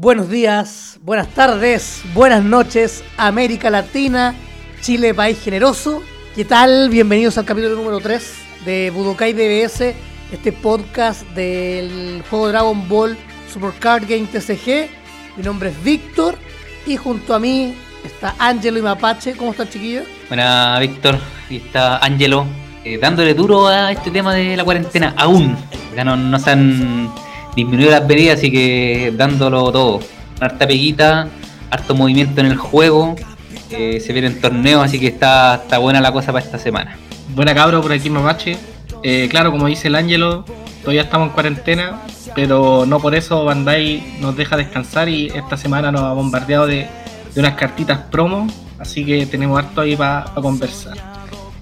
Buenos días, buenas tardes, buenas noches, América Latina, Chile, país generoso. ¿Qué tal? Bienvenidos al capítulo número 3 de Budokai DBS, este podcast del juego Dragon Ball Super Card Game TCG. Mi nombre es Víctor y junto a mí está Angelo y Mapache. ¿Cómo están, chiquillos? Buena, Víctor. Y está Angelo eh, dándole duro a este tema de la cuarentena aún. Ya no, no se han disminuido las medidas, así que dándolo todo. Harta peguita, harto movimiento en el juego. Eh, se vienen torneos, así que está, está buena la cosa para esta semana. Buena cabro por aquí Mapache. Eh, claro, como dice el Ángelo, todavía estamos en cuarentena, pero no por eso Bandai nos deja descansar y esta semana nos ha bombardeado de, de unas cartitas promo, así que tenemos harto ahí para conversar.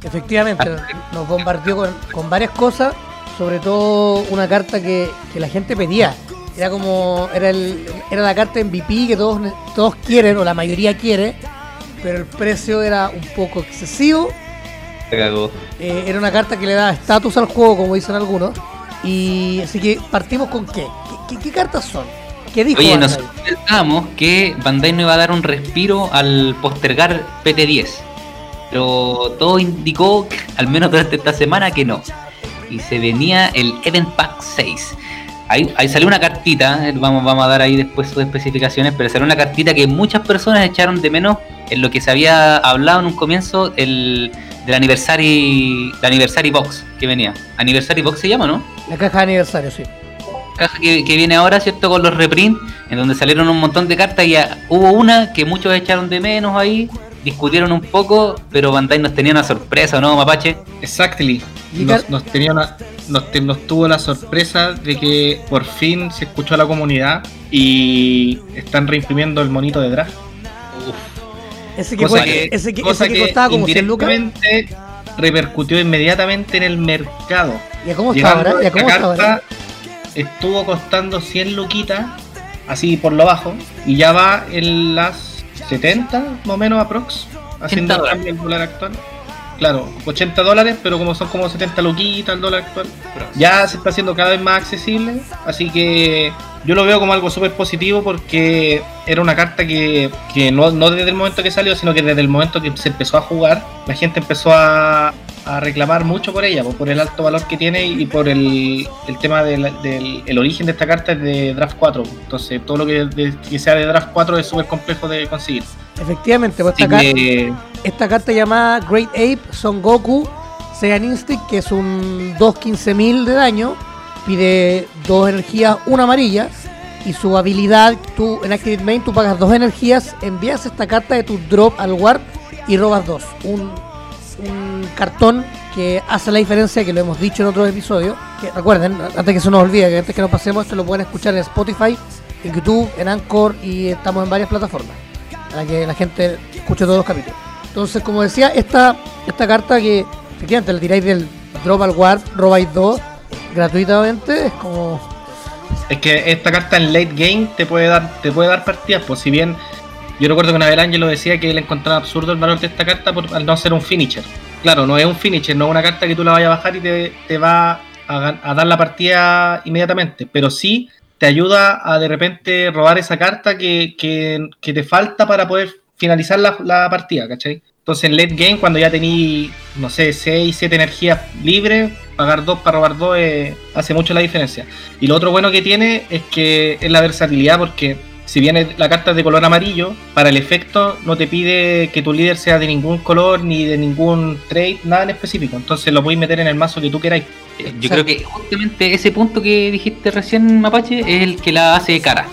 Efectivamente, nos bombardeó con, con varias cosas, sobre todo una carta que, que la gente pedía. Era como, era, el, era la carta MVP que todos, todos quieren, o la mayoría quiere, pero el precio era un poco excesivo. Eh, era una carta que le da estatus al juego, como dicen algunos. Y así que partimos con qué. ¿Qué, qué- qué cartas son? ¿Qué dijo Oye, Bandai? nosotros pensábamos que Bandai no iba a dar un respiro al postergar PT10. Pero todo indicó, al menos durante esta semana, que no. Y se venía el Event Pack 6. Ahí, ahí salió una cartita, eh, vamos, vamos a dar ahí después sus especificaciones, pero salió una cartita que muchas personas echaron de menos en lo que se había hablado en un comienzo el, del Anniversary, el Anniversary Box que venía. Anniversary Box se llama, ¿no? La caja de aniversario, sí. caja que, que viene ahora, ¿cierto? Con los reprints, en donde salieron un montón de cartas y ah, hubo una que muchos echaron de menos ahí, discutieron un poco, pero Bandai nos tenía una sorpresa, ¿no, Mapache? Exactly. Nos, nos tenía una- nos, te- nos tuvo la sorpresa de que por fin se escuchó a la comunidad y están reimprimiendo el monito de draft. Ese que, Cosa que- ese que, cosa ese que costaba como 100 lucas. repercutió inmediatamente en el mercado. ¿Y a cómo está Llegando ahora? ¿Y a esta cómo está ahora? estuvo costando 100 luquitas, así por lo bajo, y ya va en las 70, más o menos aprox, haciendo el cambio del dólar actual. Claro, 80 dólares, pero como son como 70 luquitas el dólar actual, ya se está haciendo cada vez más accesible, así que yo lo veo como algo súper positivo porque era una carta que, que no, no desde el momento que salió, sino que desde el momento que se empezó a jugar, la gente empezó a, a reclamar mucho por ella, por el alto valor que tiene y por el, el tema del, del- el origen de esta carta es de Draft 4. Entonces todo lo que, de- que sea de Draft 4 es súper complejo de conseguir. Efectivamente, pues esta, carta llamada Great Ape Son Goku Saiyan Instinct, que es un 2.15.000 de daño, pide dos energías, una amarilla, y su habilidad, tú en Activate Main, tú pagas dos energías, envías esta carta de tu drop al Warp y robas dos. Un, un cartón que hace la diferencia, que lo hemos dicho en otros episodios. Que recuerden, antes que se nos olvide, que antes que nos pasemos, esto lo pueden escuchar en Spotify, en YouTube, en Anchor y estamos en varias plataformas para que la gente escuche todos los capítulos. Entonces, como decía, esta, esta carta que efectivamente le tiráis del drop al warp, robáis dos gratuitamente, es como. Es que esta carta en late game te puede dar, te puede dar partidas, pues si bien yo recuerdo que una vez Ángelo decía que él encontraba absurdo el valor de esta carta por, al no ser un finisher. Claro, no es un finisher, no es una carta que tú la vayas a bajar y te, te va a, dar la partida inmediatamente, pero sí te ayuda a de repente robar esa carta que, que- te falta para poder finalizar la, la partida, ¿cachai? Entonces en late game, cuando ya tení, no sé, 6, 7 energías libres, pagar 2 para robar 2 hace mucho la diferencia. Y lo otro bueno que tiene es que es la versatilidad, porque si bien la carta es de color amarillo, para el efecto no te pide que tu líder sea de ningún color ni de ningún trade, nada en específico. Entonces lo podéis meter en el mazo que tú queráis. eh, yo creo que justamente ese punto que dijiste recién, Mapache, es el que la hace cara.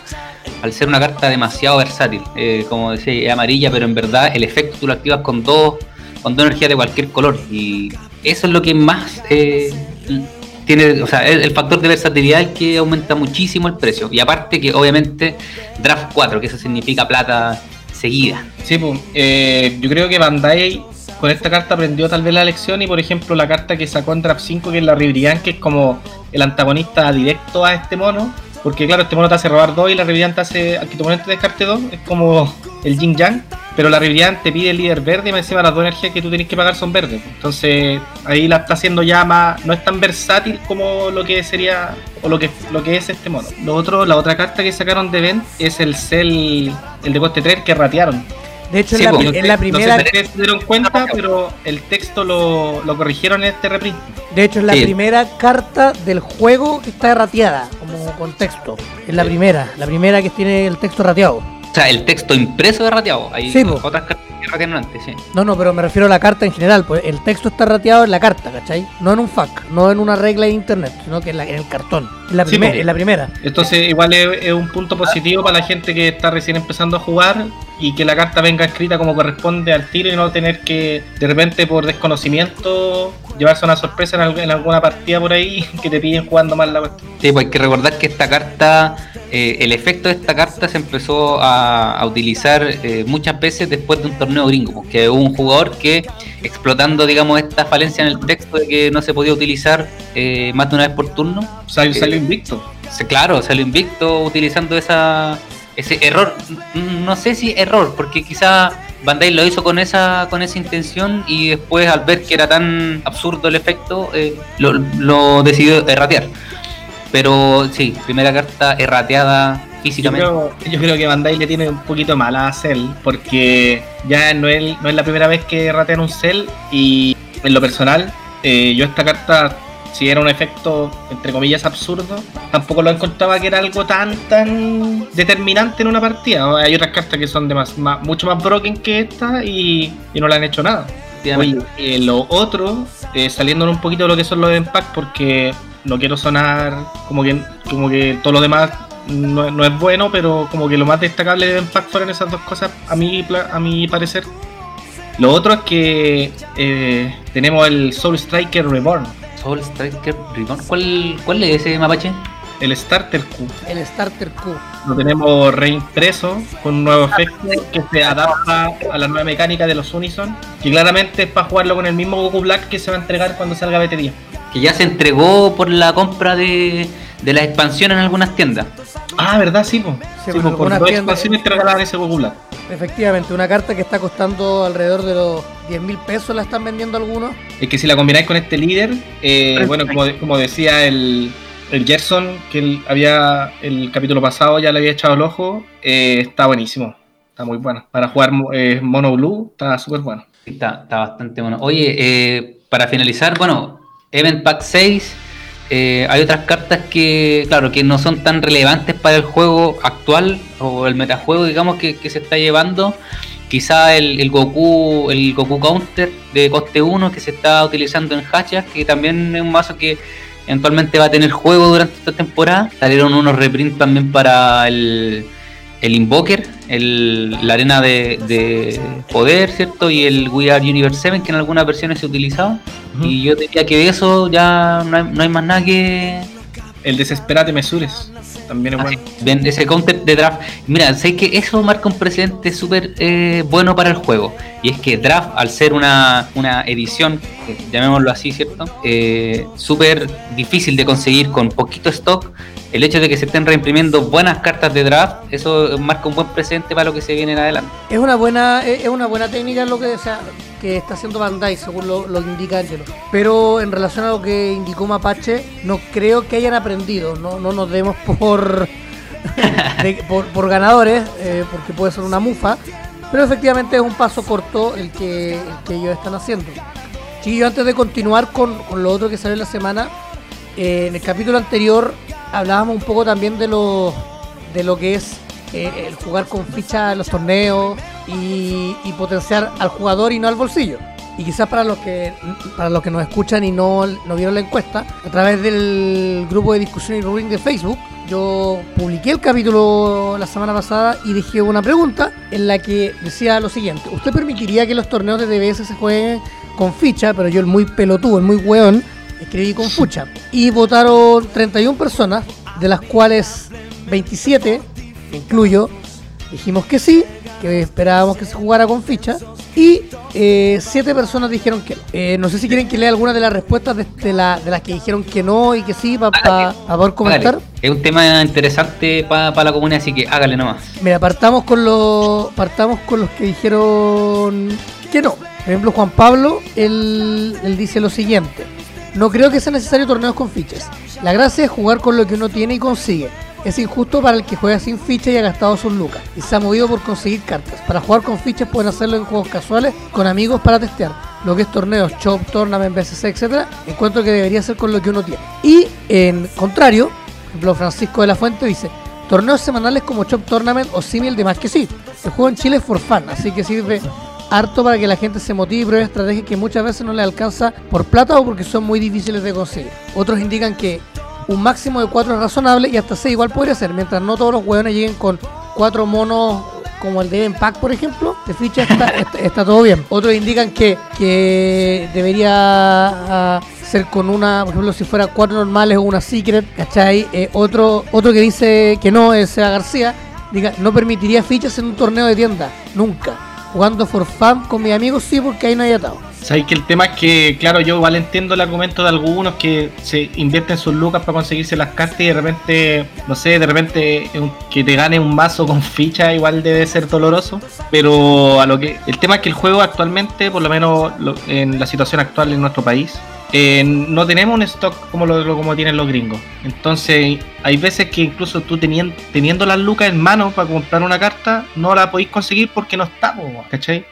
Al ser una carta demasiado versátil, eh, como decía, es amarilla, pero en verdad el efecto tú lo activas con dos, con dos energías de cualquier color. Y eso es lo que más eh, tiene, o sea, el, el factor de versatilidad es que aumenta muchísimo el precio. Y aparte que obviamente Draft 4, que eso significa plata seguida. Sí, pues, eh, yo creo que Bandai con esta carta aprendió tal vez la lección y por ejemplo la carta que sacó en Draft 5 que es la Ribrian que es como el antagonista directo a este mono porque claro este mono te hace robar 2 y la Ribrian te hace que tu oponente descarte 2 es como el Yin Yang pero la Ribrian te pide el líder verde y encima las dos energías que tú tenés que pagar son verdes. Entonces ahí la está haciendo ya más, no es tan versátil como lo que sería o lo que lo que es este mono. Lo otro, la otra carta que sacaron de Event es el Cell, el de coste 3 que ratearon. De hecho, Sí, en, la, pri- en la primera, No sé si se dieron cuenta, pero el texto lo, lo corrigieron en este reprint. de hecho, en la Sí. primera carta del juego que está rateada como contexto. Es la primera, la primera que tiene el texto rateado. O sea, el texto impreso de rateado. Hay Sí, po. otras cartas que ratearon antes, sí. No, no, pero me refiero a la carta en general, pues el texto está rateado en la carta, ¿cachai? No en un FAQ, no en una regla de internet, sino que en, la- en el cartón. En la, Sí, primer- en la primera. Entonces igual es, es un punto positivo para la gente que está recién empezando a jugar y que la carta venga escrita como corresponde al tiro y no tener que de repente por desconocimiento llevarse una sorpresa en, al- en alguna partida por ahí que te pillen jugando mal la cuestión. Sí, pues hay que recordar que esta carta, eh, el efecto de esta carta se empezó a, a utilizar eh, muchas veces después de un torneo gringo, porque hubo un jugador que, explotando, digamos, esta falencia en el texto de que no se podía utilizar eh, más de una vez por turno, Eh, salió invicto. claro, salió invicto utilizando esa ese error, no sé si error, porque quizá Bandai lo hizo con esa con esa intención y después al ver que era tan absurdo el efecto, eh, lo, lo decidió erratear. Pero sí, primera carta errateada Yo creo, yo creo que Bandai le tiene un poquito mala a Cell porque ya no es, no es la primera vez que ratean un Cell y en lo personal eh, yo esta carta si era un efecto entre comillas absurdo tampoco lo encontraba que era algo tan tan determinante en una partida. Hay otras cartas que son de más, más- mucho más broken que esta y, y no le han hecho nada. Oye, eh, lo otro, eh, saliendo un poquito de lo que son los Impact, porque no quiero sonar como que, como que todo lo demás no, no es bueno, pero como que lo más destacable de Impact fueron esas dos cosas, a mi, pla- a mi parecer. Lo otro es que eh, tenemos el Soul Striker Reborn, Soul Striker Reborn. ¿Cuál, ¿Cuál es ese mapache? el Starter Q. El Starter Q. Lo tenemos reimpreso con un nuevo efecto que se adapta a la nueva mecánica de los Unison, que claramente es para jugarlo con el mismo Goku Black que se va a entregar cuando salga BT10. Que ya se entregó por la compra de, de la expansión en algunas tiendas. Ah, ¿verdad? Sí, po. Sí, Sí, por dos expansiones regalaban ese Black. Efectivamente, una carta que está costando alrededor de los 10 mil pesos, la están vendiendo algunos. Es que si la combináis con este líder, eh, bueno, como, como decía el, el Gerson, que él había el capítulo pasado ya le había echado el ojo, eh, está buenísimo. Está muy bueno. Para jugar eh, Mono Blue, está súper bueno. Está, está bastante bueno. Oye, eh, para finalizar, bueno, Event Pack 6, eh, hay otras cartas que, claro, que no son tan relevantes para el juego actual o el metajuego, digamos, que, que se está llevando. Quizá el, el Goku, el Goku Counter de coste 1 que se está utilizando en Hachas, que también es un mazo que eventualmente va a tener juego durante esta temporada. Salieron unos reprints también para el, el Invoker, el, la arena de, de poder, ¿cierto? Y el We Are Universe 7, que en algunas versiones se utilizaba. Y yo diría que de eso ya no hay, no hay más nada que. El Desesperate Mesures, también es bueno. Ven, ese counter de draft. Mira, sé que eso marca un precedente súper eh, bueno para el juego. Y es que draft, al ser una, una edición, eh, llamémoslo así, ¿cierto? Eh, súper difícil de conseguir con poquito stock. El hecho de que se estén reimprimiendo buenas cartas de draft, eso marca un buen precedente para lo que se viene en adelante. Es una buena, es una buena técnica lo que, sea, que está haciendo Bandai, según lo, lo indica Angelo. Pero en relación a lo que indicó Mapache, no creo que hayan aprendido. No, no nos demos por, de- por, por ganadores, eh, porque puede ser una mufa. Pero efectivamente es un paso corto el que, el que ellos están haciendo. Chiquillos, antes de continuar con, con lo otro que salió en la semana, eh, en el capítulo anterior hablábamos un poco también de lo, de lo que es eh, el jugar con fichas en los torneos y, y potenciar al jugador y no al bolsillo. Y quizás para los que para los que nos escuchan y no, no vieron la encuesta, a través del grupo de discusión y ruling de Facebook, yo publiqué el capítulo la semana pasada y dejé una pregunta en la que decía lo siguiente: ¿Usted permitiría que los torneos de DBS se jueguen con ficha? Pero yo, el muy pelotudo, el muy weón, escribí con fucha. Y votaron 31 personas, de las cuales 27, me incluyo, dijimos que sí, que esperábamos que se jugara con ficha. Y eh, siete personas dijeron que no. Eh, no sé si quieren que lea alguna de las respuestas de, la, de las que dijeron que no y que sí, para poder comentar. Es un tema interesante para la comunidad, así que hágale nomás. Mira, partamos con, los, partamos con los que dijeron que no. Por ejemplo, Juan Pablo, él, él dice lo siguiente. No creo que sea necesario torneos con fichas. La gracia es jugar con lo que uno tiene y consigue. Es injusto para el que juega sin ficha y ha gastado sus lucas y se ha movido por conseguir cartas. Para jugar con fichas pueden hacerlo en juegos casuales con amigos para testear. Lo que es torneos, Chop, Tournament, BCC, etc. Encuentro que debería ser con lo que uno tiene. Y en contrario, por ejemplo, Francisco de la Fuente dice: Torneos semanales como Chop Tournament o Simil de más que sí. El juego en Chile es for fun, así que sirve harto para que la gente se motive y pruebe estrategias que muchas veces no le alcanza por plata o porque son muy difíciles de conseguir. Otros indican que un máximo de 4 es razonable y hasta 6 igual podría ser, mientras no todos los hueones lleguen con 4 monos como el de Pack, por ejemplo, de ficha está, todo bien. Otros indican que, que debería ah, ser con una, por ejemplo, si fuera 4 normales o una secret, ¿cachai? Eh, otro, otro que dice que no es García, diga, no permitiría fichas en un torneo de tienda, nunca. Jugando for fun con mis amigos, sí, porque ahí no hay atado. Sabéis que el tema es que, claro, yo igual entiendo el argumento de algunos que se invierten sus lucas para conseguirse las cartas y de repente, no sé, de repente que te gane un mazo con ficha igual debe ser doloroso. Pero a lo que el tema es que el juego actualmente, por lo menos en la situación actual en nuestro país, eh, no tenemos un stock como lo, como tienen los gringos. Entonces, hay veces que incluso tú teniendo, teniendo las lucas en mano para comprar una carta, no la podéis conseguir porque no está, ¿cachai?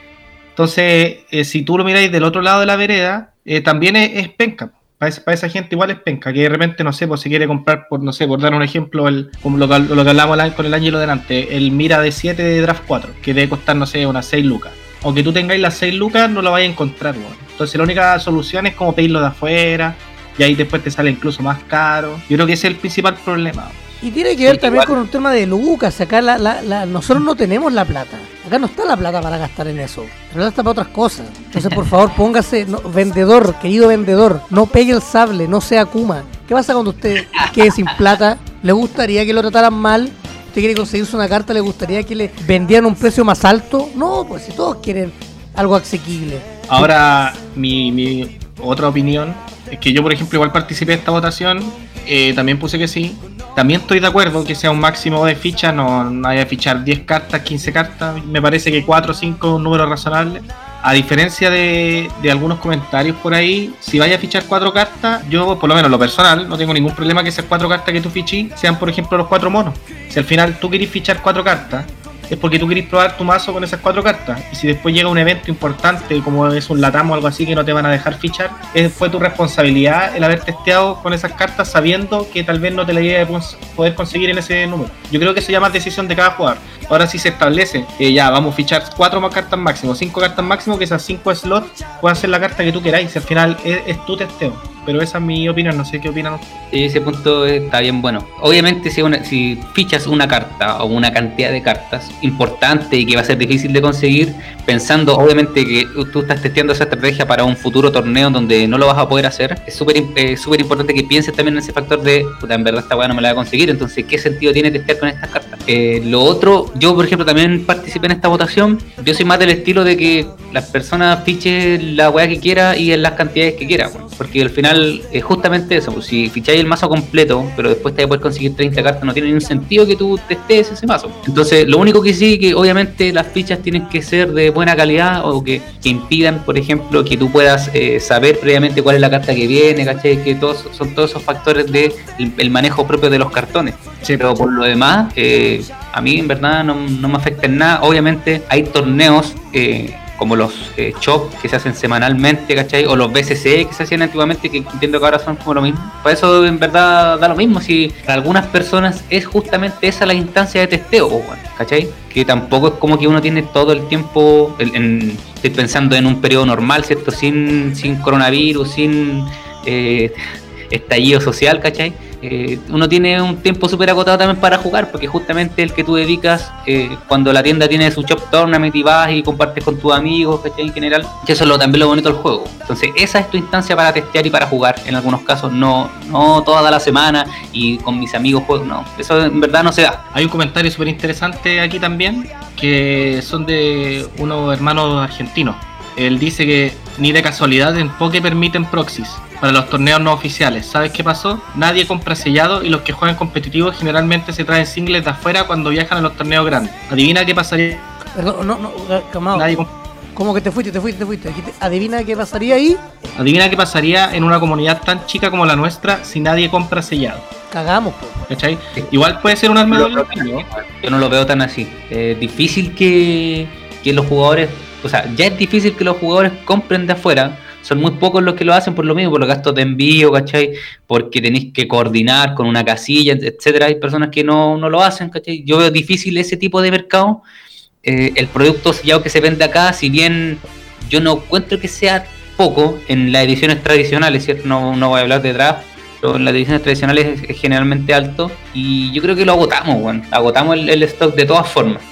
Entonces, eh, si tú lo miráis del otro lado de la vereda, eh, también es, penca. Para esa, gente igual es penca, que de repente, no sé, pues se quiere comprar, por no sé, por dar un ejemplo, el, como lo, que, lo hablamos con el Ángelo delante, el Mira de 7 de Draft 4, que debe costar, no sé, unas 6 lucas. Aunque tú tengáis las 6 lucas, no lo vais a encontrar, Entonces la única solución es como pedirlo de afuera, y ahí después te sale incluso más caro. Yo creo que ese es el principal problema. Y tiene que ver también con un tema de lucas. Acá la, la, nosotros no tenemos la plata. Acá no está la plata para gastar en eso. La está para otras cosas. Entonces, por favor, póngase, vendedor, querido vendedor, no pegue el sable, no sea Kuma. ¿Qué pasa cuando usted quede sin plata? ¿Le gustaría que lo trataran mal? ¿Usted quiere conseguirse una carta? ¿Le gustaría que le vendieran un precio más alto? No, pues si todos quieren algo asequible. Ahora, mi, mi otra opinión que yo, por ejemplo, igual participé de esta votación. Eh, también puse que sí. También estoy de acuerdo que sea un máximo de fichas, no, no haya fichar 10 cartas, 15 cartas. Me parece que 4 o 5 es un número razonable. A diferencia de, de, algunos comentarios por ahí, si vaya a fichar 4 cartas, yo por lo menos lo personal, no tengo ningún problema que esas 4 cartas que tú fichís sean por ejemplo los 4 monos. Si al final tú querés fichar 4 cartas es porque tú querés probar tu mazo con esas cuatro cartas. Y si después llega un evento importante, como es un Latam o algo así, que no te van a dejar fichar, fue tu responsabilidad el haber testeado con esas cartas sabiendo que tal vez no te la iba a poder conseguir en ese número. Yo creo que eso ya más decisión de cada jugador. Ahora sí se establece que ya vamos a fichar cuatro más cartas máximo, cinco cartas máximo, que esas cinco slots puedan ser la carta que tú queráis. Al final es tu testeo pero esa es mi opinión, no sé qué opinan Ese punto está bien bueno. Obviamente si, si fichas una carta o una cantidad de cartas importante y que va a ser difícil de conseguir, pensando obviamente que tú estás testeando esa estrategia para un futuro torneo donde no lo vas a poder hacer, es súper súper importante que pienses también en ese factor de, puta, en verdad esta weá no me la voy a conseguir, entonces ¿qué sentido tiene testear con estas cartas? Eh, lo otro, yo por ejemplo también participé en esta votación, yo soy más del estilo de que las personas fichen la weá que quiera y en las cantidades que quiera, porque al final es justamente eso. Pues, si ficháis el mazo completo, pero después te vas a poder conseguir 30 cartas, no tiene ningún sentido que tú testes ese mazo. Entonces, lo único que sí, que obviamente las fichas tienen que ser de buena calidad o que, impidan, por ejemplo, que tú puedas eh, saber previamente cuál es la carta que viene, ¿cachai? Que todos son todos esos factores de el, manejo propio de los cartones. Pero por lo demás, eh, a mí en verdad no, no, me afecta en nada. Obviamente hay torneos eh, como los eh, que se hacen semanalmente, ¿cachai? O los BCC que se hacían antiguamente, que entiendo que ahora son como lo mismo. Para eso en verdad da lo mismo, si para algunas personas es justamente esa la instancia de testeo, ¿cachai? Que tampoco es como que uno tiene todo el tiempo, en, estoy pensando en un periodo normal, ¿cierto? Sin, sin coronavirus, sin eh, estallido social, ¿cachai? Eh, uno tiene un tiempo súper agotado también para jugar, porque justamente el que tú dedicas eh, cuando la tienda tiene su shop tournament y vas y compartes con tus amigos, ¿cachai? En general, que eso es lo, también lo bonito del juego. Entonces, esa es tu instancia para testear y para jugar. En algunos casos, no, no toda la semana y con mis amigos juego, no. Eso en verdad no se da. Hay un comentario súper interesante aquí también, que son de unos hermanos argentinos. Él dice que ni de casualidad en Poké permiten proxies para los torneos no oficiales. ¿Sabes qué pasó? Nadie compra sellado y los que juegan competitivos generalmente se traen singles de afuera cuando viajan a los torneos grandes. Adivina qué pasaría. Perdón, no, no, calmado. Nadie comp- ¿Cómo que te fuiste, te fuiste, te fuiste? Adivina qué pasaría ahí. Adivina qué pasaría en una comunidad tan chica como la nuestra si nadie compra sellado. Cagamos, po. ¿Cachai? Igual puede ser un arma de. Yo no lo veo tan así. Es difícil que, que los jugadores, o sea, ya es difícil que los jugadores compren de afuera. Son muy pocos los que lo hacen por lo mismo, por los gastos de envío, ¿cachai? Porque tenéis que coordinar con una casilla, etcétera. Hay personas que no, no lo hacen, ¿cachai? Yo veo difícil ese tipo de mercado. Eh, el producto sellado que se vende acá, si bien yo no encuentro que sea poco en las ediciones tradicionales, ¿cierto? No, no voy a hablar de draft, pero en las ediciones tradicionales es, generalmente alto. Y yo creo que lo agotamos, weón. Agotamos el stock de todas formas.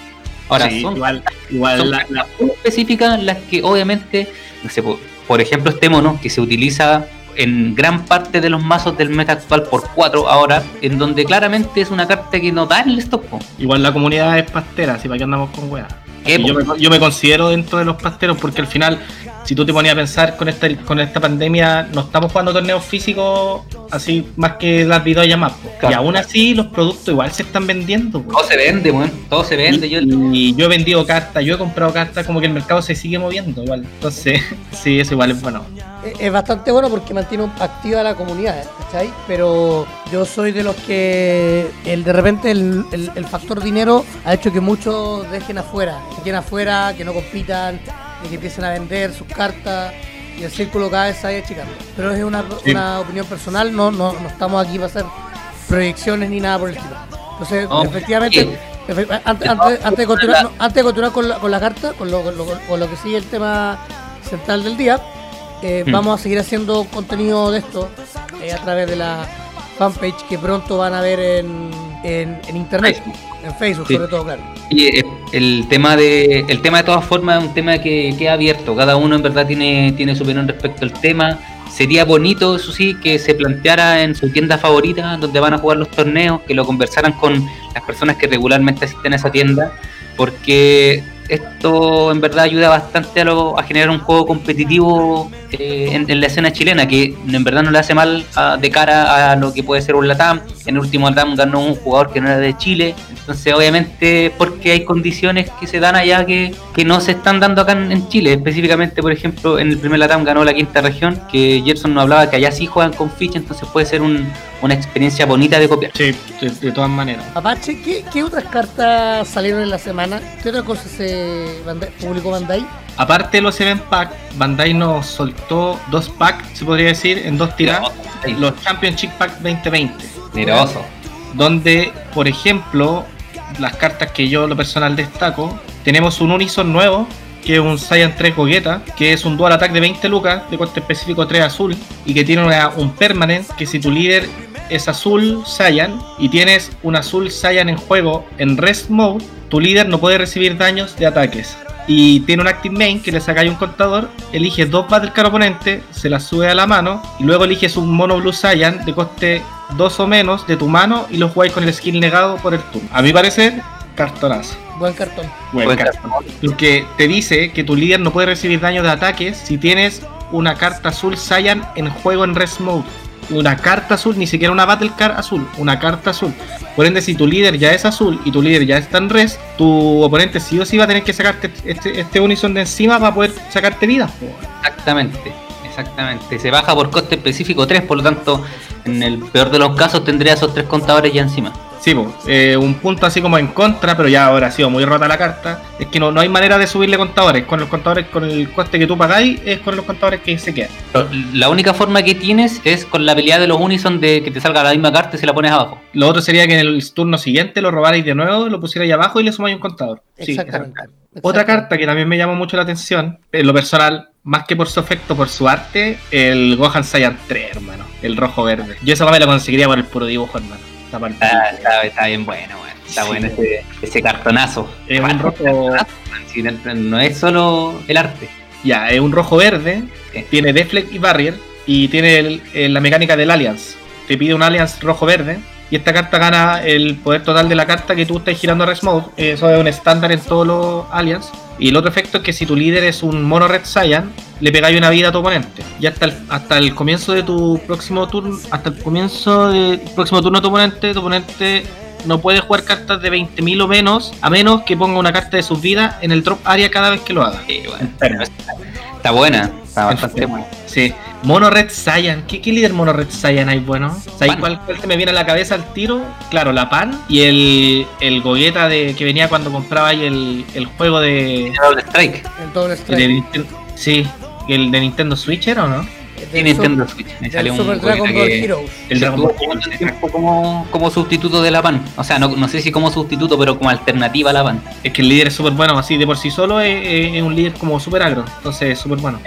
Ahora, Sí, son igual, igual son la- la- específicas las que obviamente, no sé, por, por ejemplo este mono que se utiliza en gran parte de los mazos del meta actual por 4 ahora, en donde claramente es una carta que no da el stock. po. igual la comunidad es pastera, así para que andamos con weas. Yo, me, yo me considero dentro de los pasteros porque al final, si tú te ponías a pensar con esta, con esta pandemia, no estamos jugando torneos físicos así más que las videollamadas. po. Claro. Y aún así los productos igual se están vendiendo. Todo se vende, weón. Todo se vende. Yo, Y yo he vendido cartas, yo he comprado cartas, como que el mercado se sigue moviendo igual. Entonces, sí, eso igual es bueno. Es- bastante bueno porque mantiene activa la comunidad, ¿cachai? Pero yo soy de los que el de repente el, el- el factor dinero ha hecho que muchos dejen afuera, que queden afuera, que no compitan, y que empiecen a vender sus cartas y el círculo cada vez se vaya achicando. Pero es una, Sí. una opinión personal, no, no, no estamos aquí para hacer proyecciones ni nada por el estilo. Entonces, efectivamente, efe- antes, antes- antes de continuar, no, antes de continuar con, la, con la carta, con lo, con lo- con lo que sigue el tema central del día, eh, Hmm. vamos a seguir haciendo contenido de esto eh, a través de la fanpage que pronto van a ver en, en, en internet, Facebook. en Facebook Sí. sobre todo, claro. Y eh, el tema de el tema de todas formas es un tema que queda abierto. Cada uno en verdad tiene, tiene su opinión respecto al tema. Sería bonito, eso sí, que se planteara en su tienda favorita, donde van a jugar los torneos, que lo conversaran con las personas que regularmente asisten a esa tienda, porque esto en verdad ayuda bastante a, lo- a generar un juego competitivo eh, en, en la escena chilena, que en verdad no le hace mal a- de cara a lo que puede ser un Latam. En el último Latam ganó un jugador que no era de Chile, entonces obviamente porque hay condiciones que se dan allá que, que no se están dando acá en, en Chile, específicamente por ejemplo en el primer Latam ganó la quinta región, que Gerson nos hablaba que allá sí juegan con ficha, entonces puede ser un- una experiencia bonita de copiar. Sí, de, de todas maneras. Apache, ¿qué, qué otras cartas salieron en la semana? ¿Qué otra cosa se Bandai- publicó Bandai? Aparte de los Event Pack, Bandai nos soltó dos packs, se podría decir, en dos tiradas. Los Championship Pack 2020. Miroso. donde, por ejemplo, las cartas que yo lo personal destaco, tenemos un Unison nuevo, que es un Saiyan 3 Gogeta, que es un dual attack de 20 lucas, de coste específico 3 azul, y que tiene una- un permanent que si tu líder es azul Saiyan y tienes un azul Saiyan en juego en rest mode, tu líder no puede recibir daños de ataques. Y tiene un active main que le sacáis un contador, eliges dos Battle Card oponentes, se las sube a la mano, y luego eliges un mono Blue Saiyan de coste 2 o menos de tu mano y lo jugáis con el skill negado por el turno. A mi parecer, cartonazo. Buen cartón. Buen Buen cartón. Porque te dice que tu líder no puede recibir daño de ataques si tienes una carta azul Saiyan en juego en rest mode. Una carta azul, ni siquiera una battle card azul, una carta azul. Por ende, si tu líder ya es azul y tu líder ya está en rest, tu oponente sí o sí va a tener que sacarte este, este unison de encima para poder sacarte vidas. po. Exactamente, exactamente. Se baja por coste específico 3, por lo tanto, en el peor de los casos tendría esos tres contadores ya encima. Sí, po, eh, un punto así como en contra, pero ya ahora ha sido muy rota la carta. Es que no, no hay manera de subirle contadores. Con los contadores, con el coste que tú pagáis, es con los contadores que se quedan. Pero La única forma que tienes es con la habilidad de los Unison de que te salga la misma carta y se la pones abajo. Lo otro sería que en el turno siguiente lo robarais de nuevo, lo pusierais abajo y le sumáis un contador. Sí, Exactamente. Otra carta que también me llamó mucho la atención, en lo personal, más que por su efecto, por su arte, el Gohan Saiyan 3, hermano. El rojo verde. Yo esa me lo conseguiría por el puro dibujo, hermano. Está pico. Está, está- está bien bueno, weón. Está Sí. bueno ese, ese cartonazo. Es un rojo. No- No es solo el arte. Ya, es un rojo verde. Sí. Tiene Deflect y Barrier. Y tiene el- el- la mecánica del Alliance. Te pide un Alliance rojo verde. Y esta carta gana el poder total de la carta que tú estás girando a Mode. Eso es un estándar en todos los Alliance. Y el otro efecto es que si tu líder es un mono Red Saiyan, le pegáis una vida a tu oponente. Y hasta el, hasta el comienzo de tu próximo turno, hasta el comienzo del próximo turno de tu oponente, tu oponente no puede jugar cartas de 20.000 o menos, a menos que ponga una carta de sus vidas en el drop area cada vez que lo haga. Sí, bueno. Está buena. Está bastante buena. Sí. Mono Red Saiyan. ¿Qué, qué líder Mono Red Saiyan hay bueno? ¿Sabes Pan. cuál, cuál se me viene a la cabeza al tiro? Claro, la Pan y el, el Gogueta de, que venía cuando compraba ahí el, el juego de, Double Strike. El doble de strike. Nintendo. Sí, el de Nintendo Switch era o no? Nintendo Switch. Me Del salió un Super Dragon jueguito Ball que- Heroes. El Dragon Ball. tiempo como, como sustituto de la PAN. O sea, no, no sé si como sustituto, pero como alternativa a la PAN. Es que el líder es súper bueno, así de por sí solo es, un líder como súper agro, entonces es súper bueno.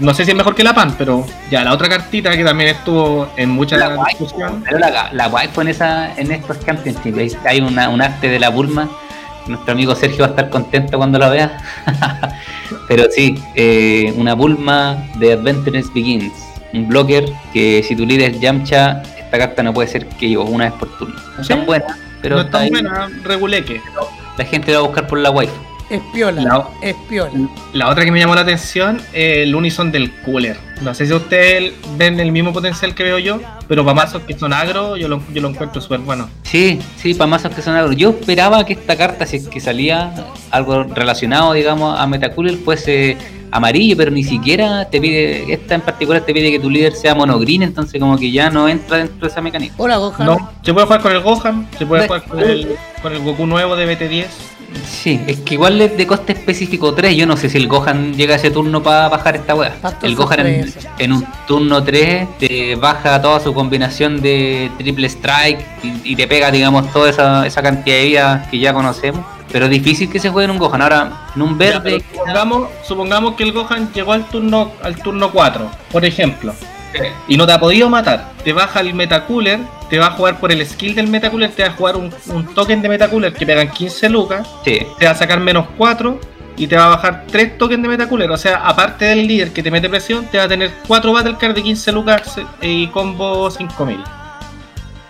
No sé si es mejor que la PAN, pero ya la otra cartita que también estuvo en mucha La waifu, discusión. pero la, la waifu en, esa, en estos championships, hay- hay una, un arte de la Bulma. Nuestro amigo Sergio va a estar contento cuando lo vea. pero sí, eh, una Bulma de Adventures Begins. Un blocker que si tu líder es Yamcha, esta carta no puede ser que yo una vez por turno. No es Sí. tan buena, pero no es tan ahí. buena, reguleque. la gente la va a buscar por la waifu. Es piola. La- Es piola. La otra que me llamó la atención es el Unison del Cooler. No sé si ustedes ven el mismo potencial que veo yo, pero para mazos que son agro, yo lo, yo lo encuentro súper bueno. Sí, sí, para mazos que son agro. Yo esperaba que esta carta, si es que salía algo relacionado, digamos, a Metacooler, fuese amarillo, pero ni siquiera te pide, esta en particular te pide que tu líder sea monogreen, entonces como que ya no entra dentro de esa mecánica. Hola, Gohan. No, se puede jugar con el Gohan, se puede jugar con el, con el Goku nuevo de BT10. Sí, es que igual es de coste específico 3, yo no sé si el Gohan llega a ese turno para bajar esta weá. El Gohan en, un turno 3 te baja toda su combinación de triple strike y, y te pega, digamos, toda esa, esa cantidad de vida que ya conocemos. Pero es difícil que se juegue en un Gohan. Ahora, en un Ya, verde, pero supongamos, supongamos que el Gohan llegó al turno al turno 4, por ejemplo, y no te ha podido matar. Te baja el Metacooler, te va a jugar por el skill del Metacooler, te va a jugar un, un token de Metacooler que pegan 15 lucas, sí, te va a sacar menos 4 y te va a bajar 3 tokens de Metacooler. O sea, aparte del líder que te mete presión, te va a tener 4 Battle Card de 15 lucas eh, y combo 5000.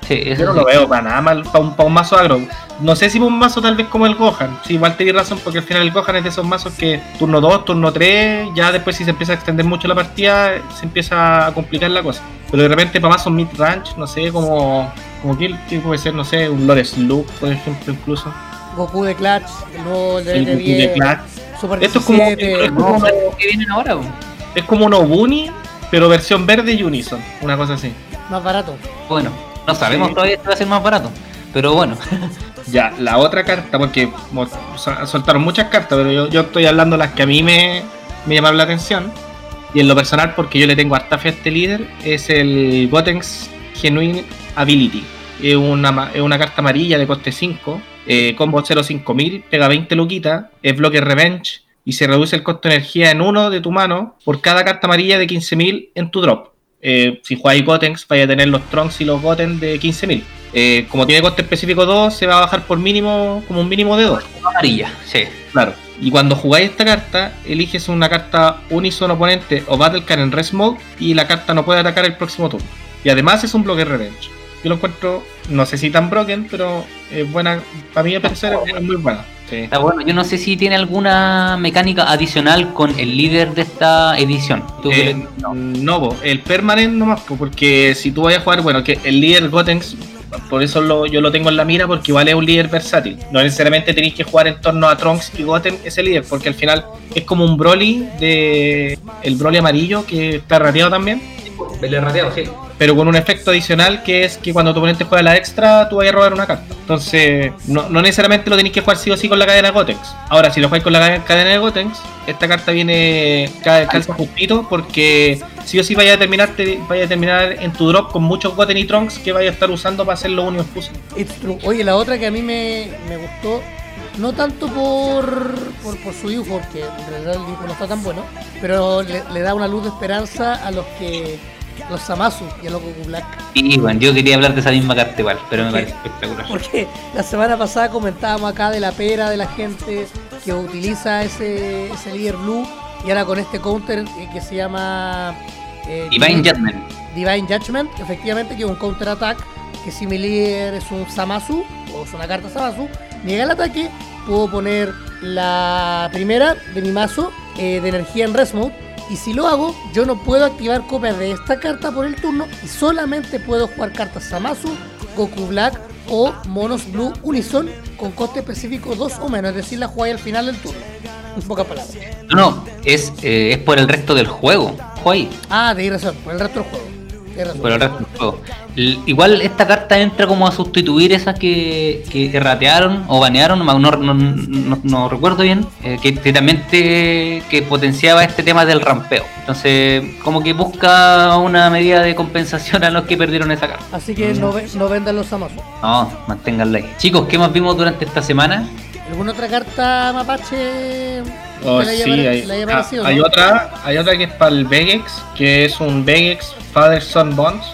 Sí, eso Yo no sí. lo veo para nada mal, para un, pa' un mazo agro. No sé si para un mazo tal vez como el Gohan. Sí, igual te di razón porque al final el Gohan es de esos mazos que turno 2, turno 3, ya después si se empieza a extender mucho la partida, se empieza a complicar la cosa. Pero de repente para mazos mid-range, no sé, como... Como que, que puede ser, no sé, un Lore Slug, por ejemplo, incluso. Goku de Clutch, el nuevo de El Goku de Clutch. Super Esto es como- 17. es No, como- los que vienen ahora, po. Es como un Obuni, pero versión verde y Unison, una cosa así. Más barato. Bueno, no sabemos Sí. todavía si va a ser más barato. Pero bueno, Ya, la otra carta, porque soltaron muchas cartas, pero yo, yo estoy hablando las que a mí me, me llamaron la atención. Y en lo personal, porque yo le tengo harta fe a este líder, es el Gotenks Genuine Ability. Es una, es una carta amarilla de coste 5, eh, combo 05000, pega 20 luquitas, es bloque Revenge y se reduce el costo de energía en uno de tu mano por cada carta amarilla de 15000 en tu drop. Eh, si jugáis Gotenks, vais a tener los Trunks y los Goten de 15000. Eh, como tiene coste específico 2, se va a bajar por mínimo, como un mínimo de 2. amarilla, sí. Claro. Y cuando jugáis esta carta, eliges una carta unison oponente o Battle Card en Rest Mode y la carta no puede atacar el próximo turno. Y además es un bloque Revenge. Yo lo encuentro, no sé si tan broken, pero es buena, para mí a parecer es muy buena. Sí. Está bueno, yo no sé si tiene alguna mecánica adicional con el líder de esta edición. Tú Eh, le- no, po, el permanent nomás, po, porque si tú vayas a jugar, bueno, que el líder Gotenks, por eso lo- yo lo tengo en la mira, porque igual es un líder versátil. No necesariamente tenéis que jugar en torno a Trunks y Goten ese líder, porque al final es como un Broly de el Broly amarillo que está rateado también, Vele rateado, sí. pero con un efecto adicional que es que cuando tu oponente juega la extra, tú vayas a robar una carta. Entonces, no, no necesariamente lo tenéis que jugar sí o sí con la cadena Gotenks. Ahora, si lo jugáis con la ca- cadena de Gotenks, esta carta viene ca- calza justito porque sí o sí vaya a terminar, te- vaya a terminar en tu drop con muchos Goten y Trunks que vaya a estar usando para hacer los. It's true. Oye, la otra que a mí me, me gustó no tanto por, por, por su dibujo, porque en realidad el dibujo no está tan bueno, pero le, le da una luz de esperanza a los que los Samasu y a los Goku Black. Y bueno, yo quería hablar de esa misma carta igual, pero me ¿Por parece espectacular. Porque la semana pasada comentábamos acá de la pera de la gente que utiliza ese, ese líder blue y ahora con este counter eh, que se llama eh, Divine Judgment. Divine Judgment, efectivamente, que es un counter attack, que si mi líder es un Samasu, o es una carta Samasu, niega el ataque, puedo poner la primera de mi mazo eh, de energía en Rest Mode, y si lo hago, yo no puedo activar copias de esta carta por el turno, y solamente puedo jugar cartas Samasu, Goku Black o Monos Blue Unison con coste específico 2 o menos, es decir, la jugáis al final del turno. En pocas palabras. No, no, es, eh, es por el resto del juego. Juega Ah, tenéis razón, por el resto del juego. Por el resto del juego. Igual esta carta entra como a sustituir esas que, que erratearon o banearon, no, no, no- no- recuerdo bien, eh, que, que también te, que potenciaba este tema del rampeo. Entonces, como que busca una medida de compensación a los que perdieron esa carta. Así que no, no vendan los Samasu. No, manténganla ahí. Chicos, ¿qué más vimos durante esta semana? ¿Alguna otra carta mapache Oh, sí, hay, ah, hay otra, hay otra que es para el Vegex, que es un Vegex Father Son Bonds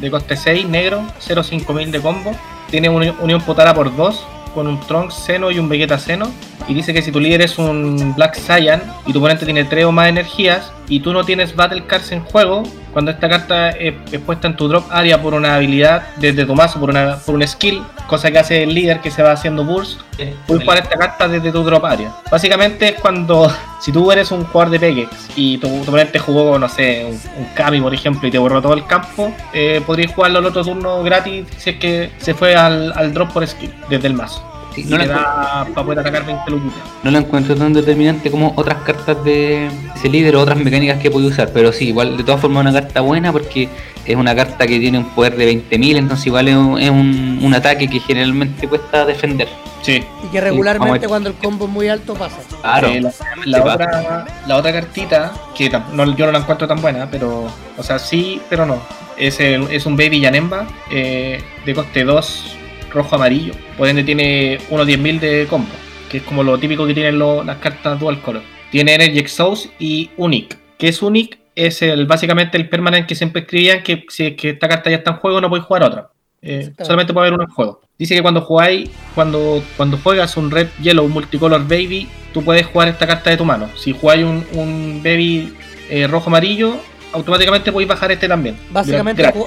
de coste 6, negro, 05000 de combo. Tiene uni- unión potara por 2, con un Trunks seno y un Vegeta seno. Y dice que si tu líder es un Black Saiyan y tu oponente tiene 3 o más energías y tú no tienes Battle Cards en juego, cuando esta carta es, es puesta en tu drop area por una habilidad desde tu mazo, por, una, por un skill, cosa que hace el líder que se va haciendo burst, Puedes jugar esta carta desde tu drop area. Básicamente es cuando, si tú eres un jugador de Pegex y tu, tu oponente jugó, no sé, un, un Kami por ejemplo, y te borró todo el campo, eh, podrías jugarlo el otro turno gratis si es que se fue al, al drop por skill, desde el mazo. Sí, Y no, le la, da para poder atacar 20 luquitas. no la encuentro tan determinante como otras cartas de ese líder o otras mecánicas que puede usar, pero sí, igual de todas formas es una carta buena porque es una carta que tiene un poder de 20.000, entonces igual es un, es un- un ataque que generalmente cuesta defender. Sí. Y que regularmente cuando el combo es muy alto pasa. Claro, Eh, la, pasa. otra, la otra cartita, que no- yo no la encuentro tan buena, pero, o sea, sí, pero no. Es, el- es un Baby Yanemba eh, de coste 2 rojo-amarillo. Por ende tiene unos 10.000 de combo, que es como lo típico que tienen lo- las cartas Dual Color. Tiene Energy Exhaust y Unique. que es Unique? Es el básicamente el permanent que siempre escribían que si es que esta carta ya está en juego no podéis jugar otra. Eh, solamente puede haber uno en juego. Dice que cuando jugáis, cuando, cuando juegas un Red Yellow Multicolor Baby, tú puedes jugar esta carta de tu mano. Si jugáis un, un Baby eh, rojo amarillo, automáticamente podéis bajar este también. Básicamente, ju-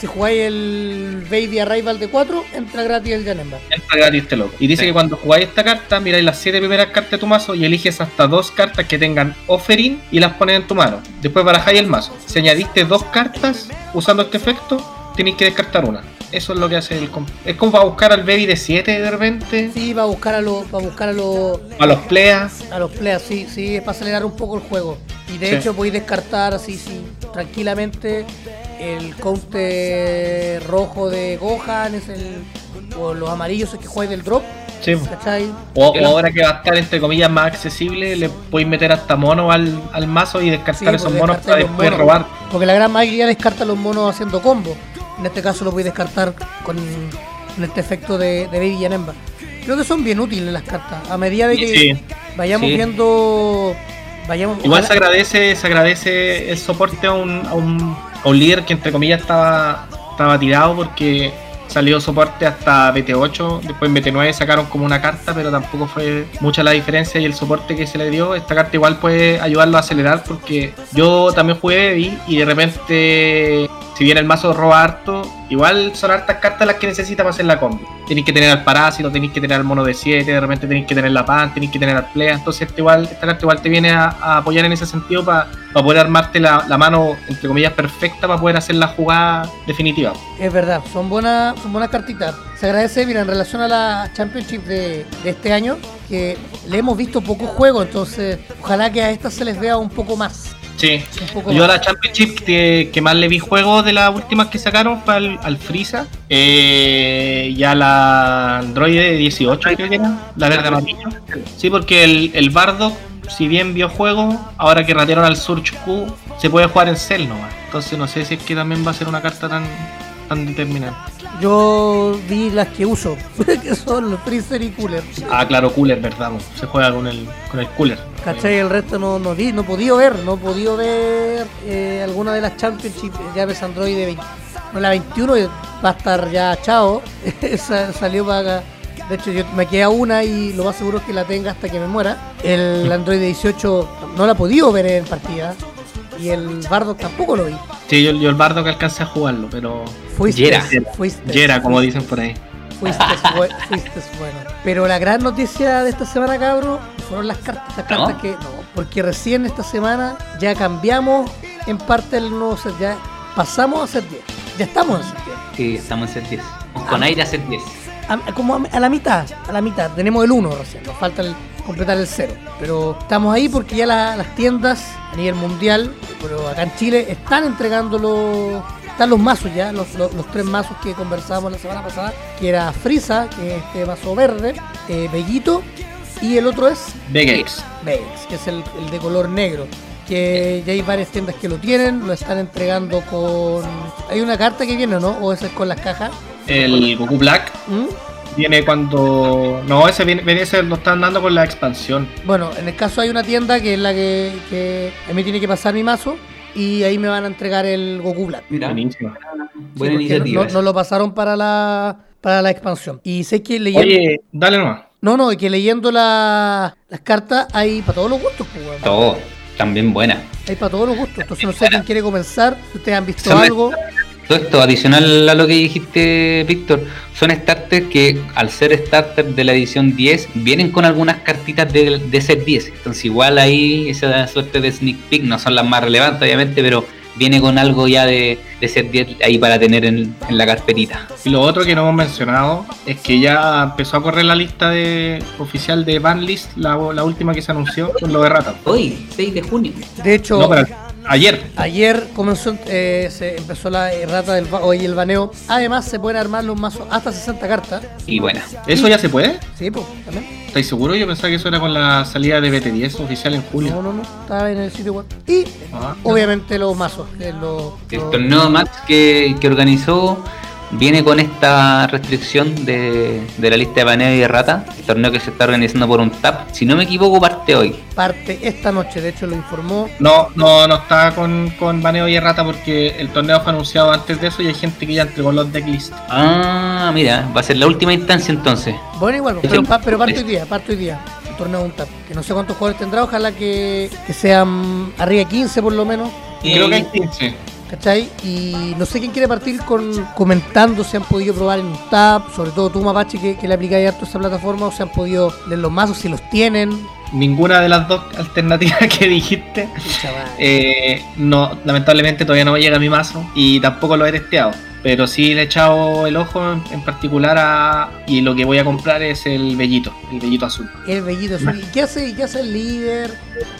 si jugáis el Baby Arrival de 4, entra gratis el Janemba. Entra gratis este loco. Y dice Sí. que cuando jugáis esta carta, miráis las 7 primeras cartas de tu mazo y eliges hasta dos cartas que tengan offering y las pones en tu mano. Después barajáis el mazo. Si añadiste dos cartas usando este efecto, tenéis que descartar una. Eso es lo que hace el comp- Es como para buscar al baby de 7 de repente. Sí, va a buscar a los, va a buscar a los, A los pleas. a los players, sí, sí, es para acelerar un poco el juego. Y de Sí. hecho podéis descartar así, sí, tranquilamente el counter rojo de Gohan, es el, o los amarillos es que jugáis del drop, Sí. O, o ahora que va a estar entre comillas más accesible, le podéis meter hasta monos al, al mazo y descartar Sí, esos monos para después monos. robar. Porque la gran mayoría descarta los monos haciendo combo. En este caso lo podéis descartar con, con este efecto de, de Baby Yanemba. Creo que son bien útiles las cartas. A medida de que Sí. vayamos Sí. viendo. Vayamos, Igual ojalá- se agradece, se agradece el soporte a un, a un, a un líder que entre comillas estaba, estaba tirado porque salió soporte hasta BT8, después en BT9 sacaron como una carta, pero tampoco fue mucha la diferencia y el soporte que se le dio. Esta carta igual puede ayudarlo a acelerar porque yo también jugué y de repente, si bien el mazo roba harto, igual son hartas cartas las que necesita para hacer la combi. Tenéis que tener al parásito, tenéis que tener al mono de 7, de repente tenéis que tener la pan, tenéis que tener al plea. Entonces, este igual, esta carta igual te viene a, apoyar en ese sentido para poder armarte la, mano, entre comillas, perfecta para poder hacer la jugada definitiva. Es verdad, son buenas, son buenas cartitas. Se agradece, mira, en relación a la Championship de, de este año, que le hemos visto pocos juegos, entonces ojalá que a estas se les vea un poco más. Sí. Yo a la Championship que, que más le vi juegos de las últimas que sacaron fue al, al Frieza eh, y a la Android 18 creo que era, la verde amarillo. Sí, porque el, el Bardock, si bien vio juego, ahora que ratearon al Surge Q, se puede jugar en Cell nomás. Entonces no sé si es que también va a ser una carta tan, tan determinante. Yo vi las que uso, que son los freezer y cooler. Ah, claro, cooler, verdad. Se juega con el, con el cooler. ¿Cachai? El resto no, no vi, no podido ver, no podido ver eh, alguna de las Championship llaves Android de 20. No, la 21 va a estar ya chao. Esa salió para. De hecho, yo me queda una y lo más seguro es que la tenga hasta que me muera. El Android 18 no la he podido ver en partida. Y el Bardo tampoco lo vi. Sí, yo, yo el bardo que alcancé a jugarlo, pero. Fuiste, Yera. fuiste, Yera, como dicen por ahí. fuiste, fuiste bueno. Pero la gran noticia de esta semana, cabro, fueron las cartas. Las ¿No? cartas que no, porque recién esta semana ya cambiamos en parte el nuevo set. Ya pasamos a set 10. Ya estamos en set 10. Sí, estamos en set 10. Vamos Con aire a set 10. A- como a, a la mitad, a la mitad. Tenemos el 1 recién, nos falta el- completar el 0. Pero estamos ahí porque ya la- las tiendas a nivel mundial, pero acá en Chile, están entregando los... Están los mazos ya, los, los- los tres mazos que conversábamos la semana pasada, que era Frisa, que es este mazo verde, eh, Bellito, y el otro es Vegex. Vex, que es el, el de color negro. Que ya hay varias tiendas que lo tienen, lo están entregando con... Hay una carta que viene, ¿no? O esa es con las cajas. El Goku Black ¿Mm? Viene cuando. No, ese viene, ese lo están dando con la expansión. Bueno, en el caso hay una tienda que es la que, que a mí tiene que pasar mi mazo y ahí me van a entregar el Goku Black. Mira, Buenísimo. buena Sí, porque iniciativa. No, no lo pasaron para la para la expansión. Y sé que leyendo Oye, dale nomás. No, no, y que leyendo la- las cartas hay para todos los gustos, pues. Todo, también buena. Hay para todos los gustos. Entonces no sé quién quiere comenzar, si ustedes han visto Son- algo. Todo esto, adicional a lo que dijiste, Víctor, son starters que al ser starter de la edición 10 vienen con algunas cartitas de, de set 10. Entonces igual ahí esa suerte de sneak peek no son las más relevantes obviamente, pero viene con algo ya de, de set 10 ahí para tener en, en la carpetita. Y lo otro que no hemos mencionado es que ya empezó a correr la lista de oficial de Banlist, la, la última que se anunció, con lo de Rata. Hoy, 6 de junio. De hecho, No, pero ayer. ayer comenzó, eh, se empezó la errata del ba- hoy el baneo. Además, se pueden armar los mazos hasta 60 cartas. Y buena. ¿Eso ya se puede? Sí, pues, también. ¿Estáis seguros? Yo pensaba que eso era con la salida de BT10 oficial en No, julio. no, no. Está en el sitio web. Y Ah. obviamente los mazos. que es lo- El torneo Max que, que organizó viene con esta restricción de, de la lista de baneo y de rata. El torneo que se está organizando por un TAP. Si no me equivoco, parte hoy. parte esta noche. De hecho, lo informó. No, no, no está con, con baneo y errata porque el torneo fue anunciado antes de eso y hay gente que ya entregó los decklist. Ah, mira, va a ser la última instancia entonces. Bueno, igual, pero, pa- pero parte hoy día, parte hoy día. El torneo de un tap. Que no sé cuántos jugadores tendrá. Ojalá que, que sean arriba de 15 por lo menos. Creo que hay 15. ¿Cachai? Y no sé quién quiere partir con comentando si han podido probar en un tab, sobre todo tú, Mapache, que, que le aplicáis harto a esa plataforma, o si han podido leer los mazos, si los tienen. Ninguna de las dos alternativas que dijiste. Eh, no, lamentablemente todavía no me llega a mi mazo y tampoco lo he testeado. Pero sí le he echado el ojo en, en particular a. Y lo que voy a comprar es el bellito, el bellito azul. El bellito azul. ¿Y qué hace, qué hace el líder?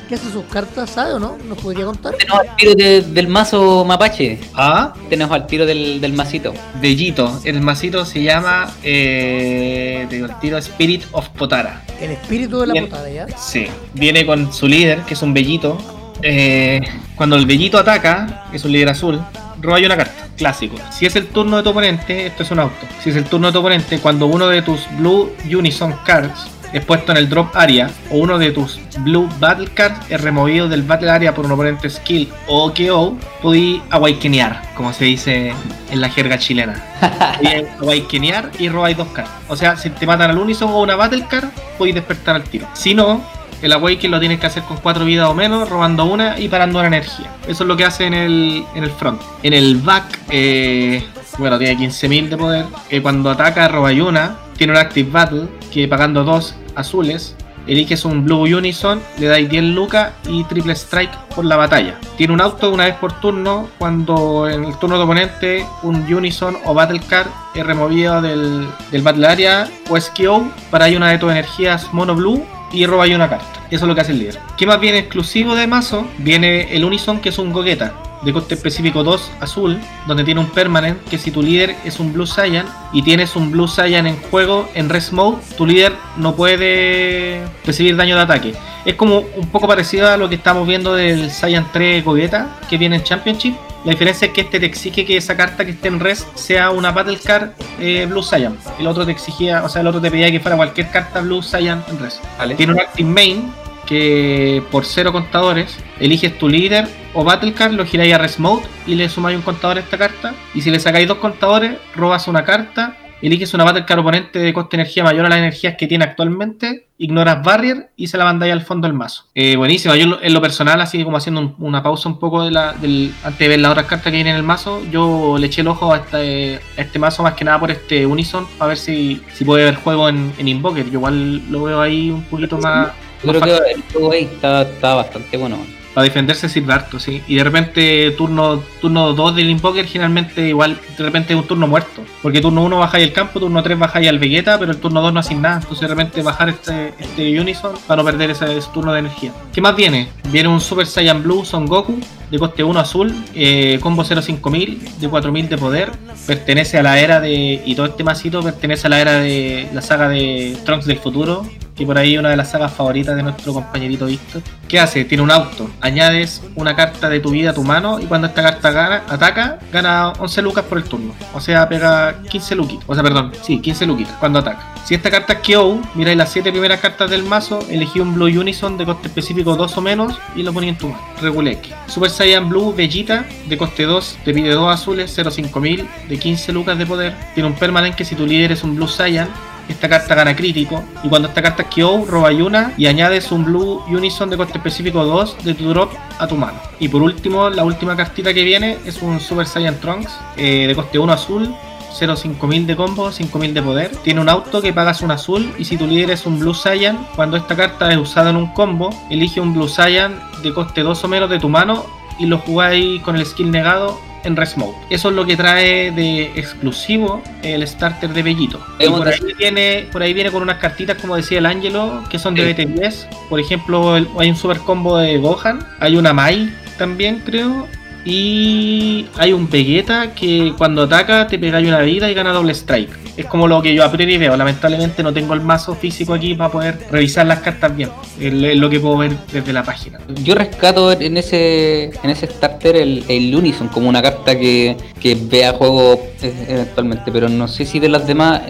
¿Qué hace sus cartas? ¿Sabe o no? ¿Nos podría contar? Tenemos al tiro de- del mazo mapache. Ah, Tenemos al tiro del, del masito. bellito. El masito se llama. Eh, digo el tiro Spirit of Potara. El espíritu de la Bien. potada, ¿ya? Sí, viene con su líder, que es un bellito. Eh, cuando el bellito ataca, que es un líder azul, roba una carta, clásico. Si es el turno de tu oponente, esto es un auto. Si es el turno de tu oponente, cuando uno de tus Blue Unison Cards es puesto en el drop area, o uno de tus Blue Battle Cards es removido del Battle Area por un oponente skill o KO, podí awakenear, como se dice en la jerga chilena. Awakenear y robáis dos cartas. O sea, si te matan al Unison o una Battle Card, podéis despertar al tiro. Si no, el Awaken lo tienes que hacer con 4 vidas o menos, robando una y parando una energía. Eso es lo que hace en el, en el front. En el back, eh, bueno, tiene 15.000 de poder. que cuando ataca, roba y una. Tiene un Active Battle, que pagando dos azules, eliges un Blue Unison, le dais 10 lucas y triple strike por la batalla. Tiene un auto una vez por turno, cuando en el turno de oponente un Unison o Battle Card es removido del, del Battle Area o SKO para ahí una de tus energías mono blue y roba ahí una carta. Eso es lo que hace el líder. ¿Qué más viene exclusivo de mazo? Viene el Unison, que es un Gogeta. De coste específico 2 azul, donde tiene un permanent que si tu líder es un Blue Saiyan y tienes un Blue Saiyan en juego en Rest Mode, tu líder no puede recibir daño de ataque. Es como un poco parecido a lo que estamos viendo del Saiyan 3 Gogeta que viene en Championship, La diferencia es que este te exige que esa carta que esté en res sea una Battle Card eh, Blue Saiyan. El otro te exigía, o sea, el otro te pedía que fuera cualquier carta Blue Saiyan en res. Vale. Tiene un Active Main que por cero contadores eliges tu líder o Battle Card, lo giráis a Res Mode y le sumáis un contador a esta carta. Y si le sacáis dos contadores, robas una carta, eliges una Battle Card oponente de coste de energía mayor a las energías que tiene actualmente, ignoras Barrier y se la mandáis al fondo del mazo. Eh, buenísimo, yo en lo- personal, así como haciendo un- una pausa un poco de la, del, antes de ver las otras cartas que vienen en el mazo, yo le eché el ojo a este, a este mazo más que nada por este Unison, para ver si, si puede haber juego en, en Invoker. Yo igual lo veo ahí un poquito más... Yo más creo que el juego ahí está, está bastante bueno. Para defenderse sirve harto, sí. Y de repente turno turno 2 del Invoker generalmente igual de repente es un turno muerto. Porque turno 1 bajáis el campo, turno 3 bajáis al Vegeta, pero el turno 2 no hacéis nada. Entonces de repente bajar este, este Unison para no perder ese, turno de energía. ¿Qué más viene? Viene un Super Saiyan Blue Son Goku de coste 1 azul, eh, combo 05000 de 4000 de poder. Pertenece a la era de. Y todo este masito pertenece a la era de la saga de Trunks del futuro. Que por ahí una de las sagas favoritas de nuestro compañerito Víctor. ¿Qué hace? Tiene un auto. Añades una carta de tu vida a tu mano y cuando esta carta ataca, gana 11 lucas por el turno. O sea, pega 15 luquitas. O sea, perdón, sí, 15 luquitas cuando ataca. Si esta carta es KO, miráis las 7 primeras cartas del mazo, elegí un Blue Unison de coste específico 2 o menos y lo poní en tu mano. Reguleque. Super Saiyan Blue Vegeta de coste 2, te pide 2 azules, 05000 de 15 lucas de poder. Tiene un permanente que si tu líder es un Blue Saiyan, esta carta gana crítico. Y cuando esta carta es KO, roba una y añades un Blue Unison de coste específico 2 de tu drop a tu mano. Y por último, la última cartita que viene es un Super Saiyan Trunks eh, de coste 1 azul. 0 5000 de combo, 5000 de poder. Tiene un auto que pagas un azul y si tu líder es un Blue Saiyan, cuando esta carta es usada en un combo, elige un Blue Saiyan de coste 2 o menos de tu mano y lo jugáis con el skill negado en Res Mode. Eso es lo que trae de exclusivo el starter de Bellito. Y por ahí viene, por ahí viene con unas cartitas, como decía el Ángelo, que son de Sí. BT10. Por ejemplo, el- hay un super combo de Gohan, hay una Mai también, creo. Y hay un Vegeta que cuando ataca te pega una vida y gana doble strike. Es como lo que yo a priori veo. Lamentablemente no tengo el mazo físico aquí para poder revisar las cartas bien. Es lo que puedo ver desde la página. Yo rescato en ese en ese starter el, el Unison como una carta que, que vea juego eh, eventualmente, pero no sé si de las demás,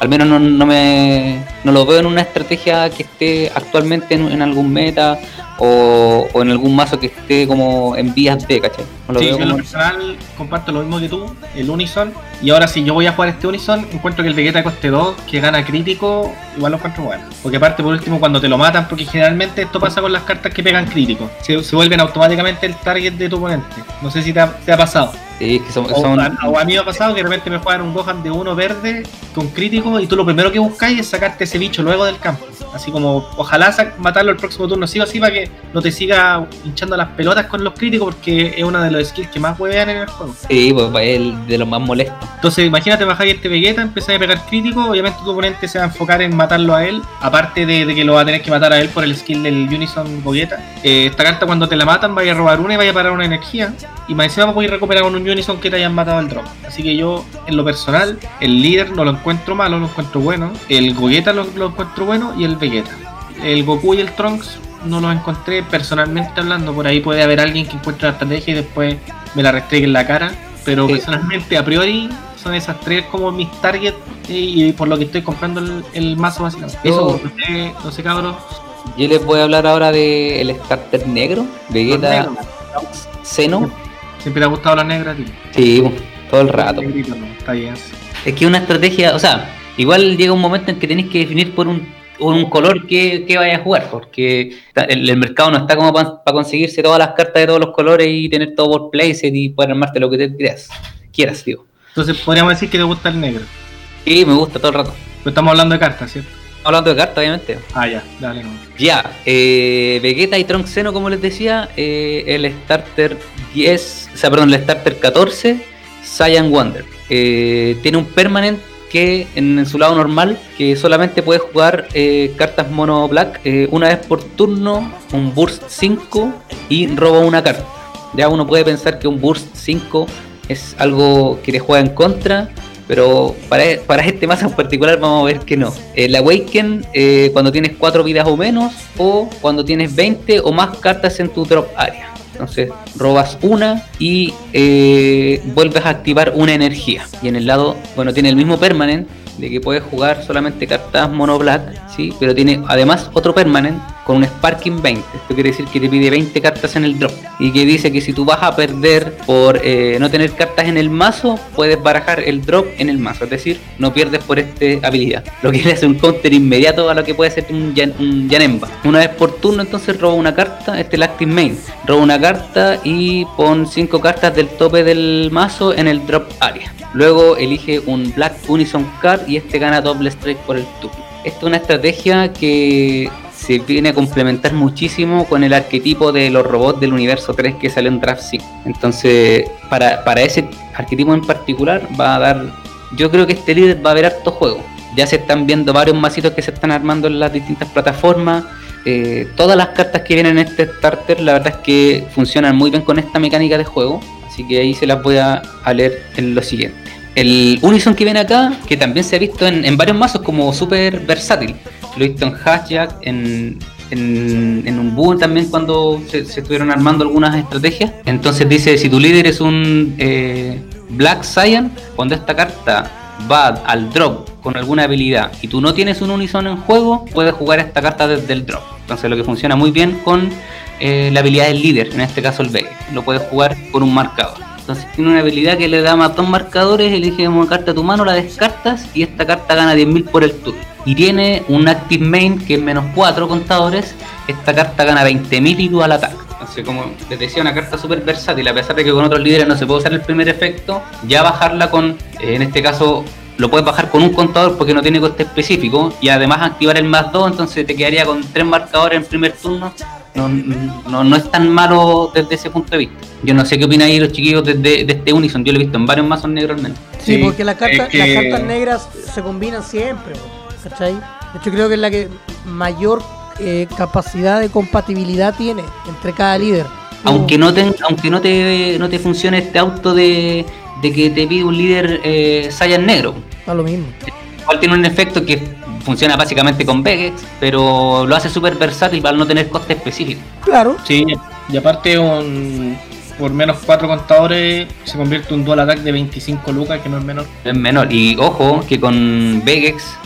al menos no, no me no lo veo en una estrategia que esté actualmente en, en algún meta o, o en algún mazo que esté como en vías de, ¿cachai? No lo Sí, veo yo en lo personal comparto lo mismo que tú, el Unison. Y ahora si yo voy a jugar este Unison, encuentro que el Vegeta coste 2, que gana crítico, igual lo encuentro bueno. Porque aparte por último cuando te lo matan, porque generalmente esto pasa con las cartas que pegan crítico. Se, se vuelven automáticamente el target de tu oponente. No sé si te ha, te ha pasado. Sí, es que son, O, son- a, o a mí me ha pasado que de repente me juegan un Gohan de uno verde con crítico y tú lo primero que buscáis es sacarte ese bicho luego del campo. Así como, ojalá matarlo el próximo turno, sí o sí, para que no te siga hinchando las pelotas con los críticos, porque es uno de los skills que más huevean en el juego. sí, pues, es el de los más molestos. Entonces, imagínate bajáis este Vegeta, empezáis a pegar crítico, obviamente tu oponente se va a enfocar en matarlo a él, aparte de, de que lo va a tener que matar a él por el skill del Unison Vegeta. Eh, esta carta cuando te la matan vaya a robar una y vaya a parar una energía, y más encima podéis recuperar un Unison que te hayan matado al drop. Así que yo, en lo personal, el líder no lo encuentro malo, lo encuentro bueno, el Gogeta lo, lo encuentro bueno y el Vegeta. El Goku y el Trunks no los encontré personalmente hablando, por ahí puede haber alguien que encuentre la estrategia y después me la restregue en la cara, pero Sí. personalmente a priori son esas tres como mis targets y, y por lo que estoy comprando el, el mazo básicamente. Eso, no sé, no sé cabros. Yo les voy a hablar ahora del starter negro, Vegeta Los negros. Siempre te ha gustado la negra, tío. Sí, todo el rato. Negrito, no, está bien. sí. Es que una estrategia, o sea, igual llega un momento en que tenéis que definir por un, un color que, que vaya a jugar, porque el, el mercado no está como para conseguirse todas las cartas de todos los colores y tener todo por playset y poder armarte lo que te quieras, quieras, digo. Entonces podríamos decir que te gusta el negro. Y me gusta todo el rato. Pero estamos hablando de cartas, ¿cierto? Hablando de cartas, obviamente. Ah, ya, dale, no. Ya, eh, Vegeta y Trunks Xeno, como les decía, eh, el starter 10, o sea, perdón, el starter 14, Saiyan Wonder. Eh, tiene un permanent que en, en su lado normal, que solamente puede jugar eh, cartas mono black una vez por turno, un burst 5 y roba una carta. Ya uno puede pensar que un burst 5 es algo que te juega en contra, pero para, este mazo en particular vamos a ver que no. El Awaken eh, cuando tienes 4 vidas o menos, o cuando tienes 20 o más cartas en tu drop area. Entonces robas una y eh, vuelves a activar una energía. Y en el lado, bueno, tiene el mismo permanent de que puedes jugar solamente cartas mono black, ¿sí? pero tiene además otro permanent con un Sparking 20. Esto quiere decir que te pide 20 cartas en el drop. Y que dice que si tú vas a perder por eh, no tener cartas en el mazo, puedes barajar el drop en el mazo. Es decir, no pierdes por esta habilidad. Lo que le hace un counter inmediato a lo que puede ser un, Yanemba. Una vez por turno, entonces roba una carta. Este es el Active Main. Roba una carta y pon 5 cartas del tope del mazo en el drop area. Luego elige un Black Unison Card y este gana doble strike por el turno. Esta es una estrategia que se viene a complementar muchísimo con el arquetipo de los robots del universo 3 que salió en Draft 5. Entonces, para, para ese arquetipo en particular va a dar... Yo creo que este líder va a haber harto juego. Ya se están viendo varios masitos que se están armando en las distintas plataformas. Eh, todas las cartas que vienen en este starter, la verdad es que funcionan muy bien con esta mecánica de juego. Así que ahí se las voy a, leer en lo siguiente. El Unison que viene acá, que también se ha visto en, varios mazos como súper versátil lo he visto en Hashtag, en, en, un boom también cuando se, estuvieron armando algunas estrategias. Entonces dice, si tu líder es un eh, Black Cyan, cuando esta carta va al drop con alguna habilidad y tú no tienes un Unison en juego, puedes jugar esta carta desde el drop. Entonces lo que funciona muy bien con eh, la habilidad del líder, en este caso el B. Lo puedes jugar con un marcador. Entonces tiene una habilidad que le da más dos marcadores, elige una carta a tu mano, la descartas y esta carta gana 10.000 por el turno y tiene un active main que es menos 4 contadores, esta carta gana 20.000 y al ataque. Entonces, como les decía, una carta súper versátil, a pesar de que con otros líderes no se puede usar el primer efecto, ya bajarla con, eh, en este caso, lo puedes bajar con un contador porque no tiene coste específico y además activar el más 2, entonces te quedaría con tres marcadores en primer turno. No, no, no, es tan malo desde ese punto de vista. Yo no sé qué opinan ahí los chiquillos de, de, este Unison, yo lo he visto en varios mazos negros al menos. Sí, porque las cartas, las cartas negras se combinan siempre. ¿cachai? De hecho, creo que es la que mayor eh, capacidad de compatibilidad tiene entre cada líder. Aunque no te, aunque no te, no te funcione este auto de, que te pide un líder eh, Saiyan negro. Da lo mismo. Igual tiene un efecto que funciona básicamente con Vegex, pero lo hace súper versátil para no tener coste específico. Claro. Sí, y aparte un, por menos 4 contadores se convierte en un dual attack de 25 lucas, que no es menor. Es menor. Y ojo, que con Vegex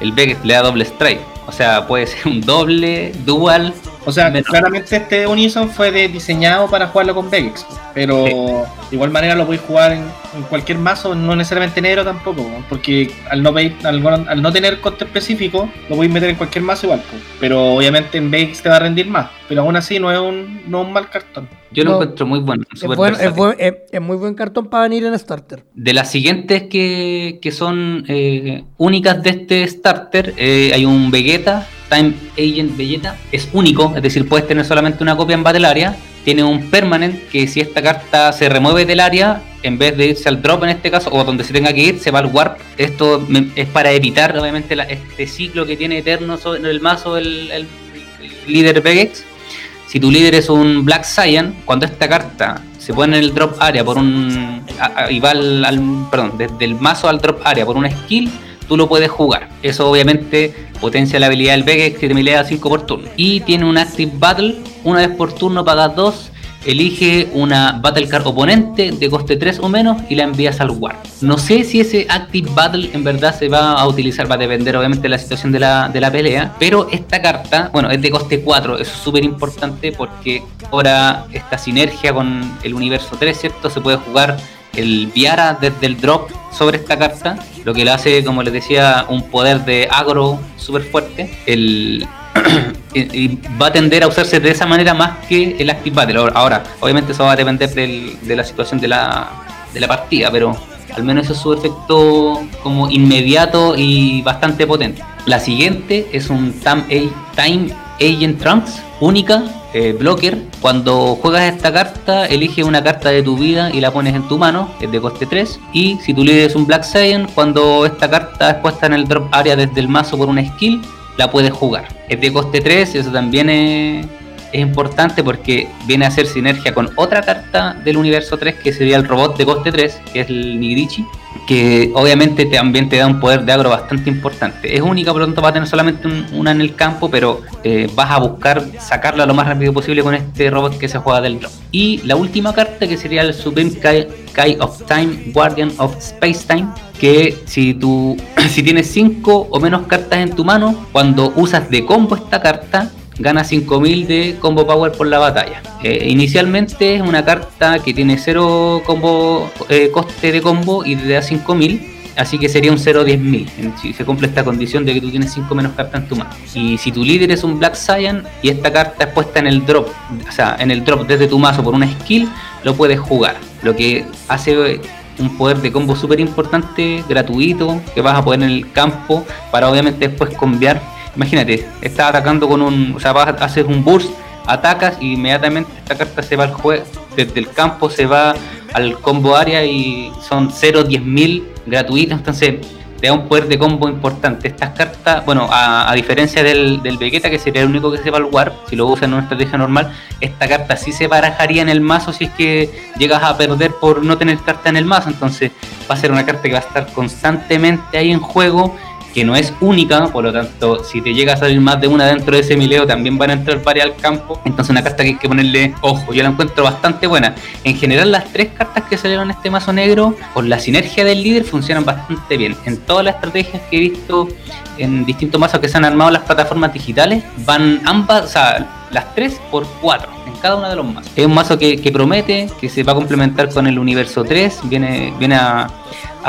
el Vegas le da doble strike. O sea, puede ser un doble, dual. O sea, claramente este Unison fue diseñado para jugarlo con Vegas, pero de igual manera lo podéis jugar en, cualquier mazo, no necesariamente negro tampoco, porque al no, al, no tener coste específico, lo podéis meter en cualquier mazo igual, pero obviamente en Vegas te va a rendir más, pero aún así no es un, no un mal cartón. Yo lo encuentro muy bueno. Es, muy buen cartón para venir en starter. De las siguientes que, son eh, únicas de este starter, eh, hay un Vegeta, Time Agent Vegeta. Es único, es decir, puedes tener solamente una copia en Battle Area. Tiene un permanent que si esta carta se remueve del área, en vez de irse al drop en este caso, o donde se tenga que ir, se va al warp. Esto es para evitar, obviamente, este ciclo que tiene eterno en el mazo el, líder Vegex si tu líder es un Black Cyan, cuando esta carta se pone en el drop area por un. y va al, Perdón, desde el mazo al drop area por una skill, tú lo puedes jugar. Eso obviamente potencia la habilidad del Vegex que te milea 5 por turno. Y tiene un Active Battle, una vez por turno pagas 2 elige una Battle Card oponente de coste 3 o menos y la envías al War. No sé si ese Active Battle en verdad se va a utilizar, va a depender obviamente de la situación de la, de la pelea, pero esta carta, bueno, es de coste 4, es súper importante porque ahora esta sinergia con el universo 3, ¿cierto? Se puede jugar el Viara desde el drop sobre esta carta, lo que le hace, como les decía, un poder de agro súper fuerte. El y, va a tender a usarse de esa manera más que el Active Battle. Ahora, obviamente eso va a depender de la situación de la, de la partida, pero al menos es su efecto como inmediato y bastante potente. La siguiente es un Time Agent Trunks, única, eh, blocker. Cuando juegas esta carta, elige una carta de tu vida y la pones en tu mano, es de coste 3. Y si tu líder es un Black Saiyan, cuando esta carta es puesta en el drop area desde el mazo por una skill, la puedes jugar. Es de coste 3, eso también es, importante porque viene a hacer sinergia con otra carta del universo 3 que sería el robot de coste 3, que es el Nigrichi. Que obviamente también te da un poder de agro bastante importante. Es única, por lo tanto va a tener solamente una en el campo, pero eh, vas a buscar sacarla lo más rápido posible con este robot que se juega del drop. Y la última carta que sería el Supreme Kai, of Time, Guardian of Space Time, que si tú si tienes 5 o menos cartas en tu mano, cuando usas de combo esta carta, gana 5000 de combo power por la batalla. Eh, inicialmente es una carta que tiene 0 combo, eh, coste de combo y te da 5000. Así que sería un 0 10000 si se cumple esta condición de que tú tienes 5 menos cartas en tu mano. Y si tu líder es un Black Saiyan y esta carta es puesta en el drop, o sea, en el drop desde tu mazo por una skill, lo puedes jugar. Lo que hace un poder de combo súper importante, gratuito, que vas a poner en el campo para obviamente después cambiar imagínate, estás atacando con un, o sea, vas, haces un burst, atacas y inmediatamente esta carta se va al juego, desde el campo se va al combo área y son 0, 10 mil gratuitos, entonces te da un poder de combo importante. Estas cartas, bueno, a, diferencia del, del Vegeta, que sería el único que se va al Warp, si lo usas en una estrategia normal, esta carta sí se barajaría en el mazo si es que llegas a perder por no tener carta en el mazo, entonces va a ser una carta que va a estar constantemente ahí en juego que no es única, por lo tanto, si te llega a salir más de una dentro de ese mileo, también van a entrar varias al campo. Entonces, una carta que hay que ponerle ojo. Yo la encuentro bastante buena. En general, las tres cartas que salieron en este mazo negro, por la sinergia del líder, funcionan bastante bien. En todas las estrategias que he visto en distintos mazos que se han armado las plataformas digitales, van ambas, o sea, las tres por cuatro en cada uno de los mazos. Es un mazo que, promete, que se va a complementar con el universo 3, viene, viene a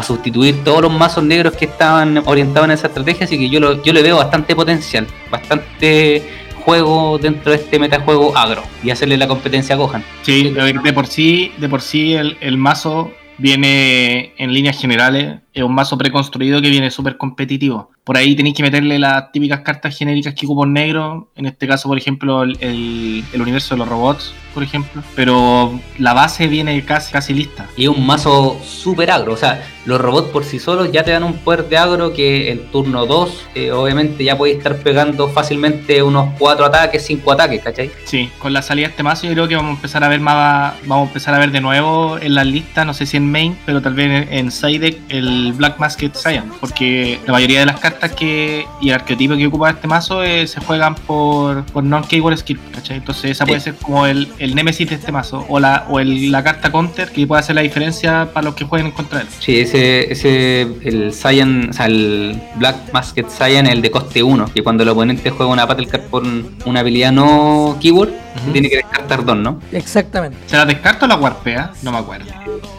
sustituir todos los mazos negros que estaban orientados en esa estrategia, así que yo, yo le veo bastante potencial, bastante juego dentro de este metajuego agro y hacerle la competencia a Gohan. Sí, de por sí, de por sí el mazo viene en líneas generales, es un mazo preconstruido que viene súper competitivo. Por ahí tenéis que meterle las típicas cartas genéricas que ocupo negro, en este caso, por ejemplo, el, el, universo de los robots, por ejemplo, pero la base viene casi, casi lista. Y es un mazo súper agro, o sea, los robots por sí solos ya te dan un poder de agro que en turno 2, eh, obviamente, ya podéis estar pegando fácilmente unos 4 ataques, 5 ataques, ¿cachai? Sí, con la salida de este mazo yo creo que vamos a empezar a ver más, vamos a empezar a ver de nuevo en las listas, no sé si en main, pero tal vez en, en side el Black Masked Saiyan, porque la mayoría de las cartas que y el arquetipo que ocupa este mazo eh, se juegan por, por non-keyword skill, ¿cachai? Entonces esa puede ser como el, el nemesis de este mazo, o la, o el, la carta counter que puede hacer la diferencia para los que jueguen contra él. Sí, ese, ese el Saiyan, o sea, el Black Masked Saiyan, el de coste 1, que cuando el oponente juega una Battle Card por una habilidad no keyword, tiene que descartar dos, ¿no? Exactamente. ¿Se la descarta o la warpea? No me acuerdo.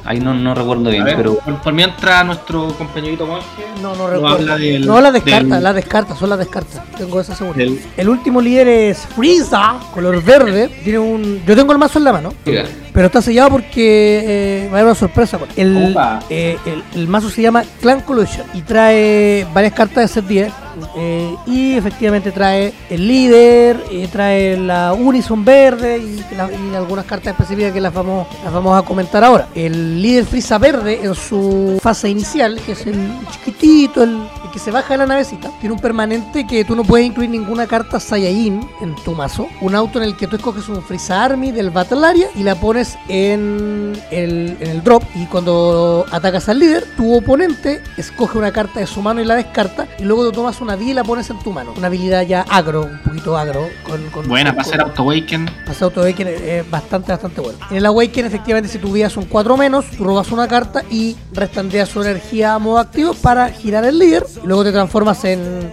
Ahí no, no recuerdo bien, pero. Por, mientras nuestro compañerito Monje. No, no recuerdo. no, la descarta, la descarta, son las descartas. Tengo esa seguridad. El último líder es Frieza, color verde. Tiene un. Yo tengo el mazo en la mano. Pero está sellado porque eh, va a haber una sorpresa. El, eh, el, el, mazo se llama Clan Collusion y trae varias cartas de set 10 eh, y efectivamente trae el líder, eh, trae la Unison verde y, algunas cartas específicas que las vamos, las vamos a comentar ahora. El líder Frisa verde en su fase inicial, que es el chiquitito, el, que se baja de la navecita, tiene un permanente que tú no puedes incluir ninguna carta Saiyajin en tu mazo. Un auto en el que tú escoges un Frisa Army del Battle Area y la pones en el, en el drop. Y cuando atacas al líder, tu oponente escoge una carta de su mano y la descarta. Y luego tú tomas una vida y la pones en tu mano. Una habilidad ya agro, un poquito agro. Con, Buena, para hacer Auto Awaken. Para hacer Auto Awaken es bastante, bastante bueno. En el Awaken, efectivamente, si tu vida son 4 menos, tú robas una carta y restandeas su energía a modo activo para girar el líder. Y luego te transformas en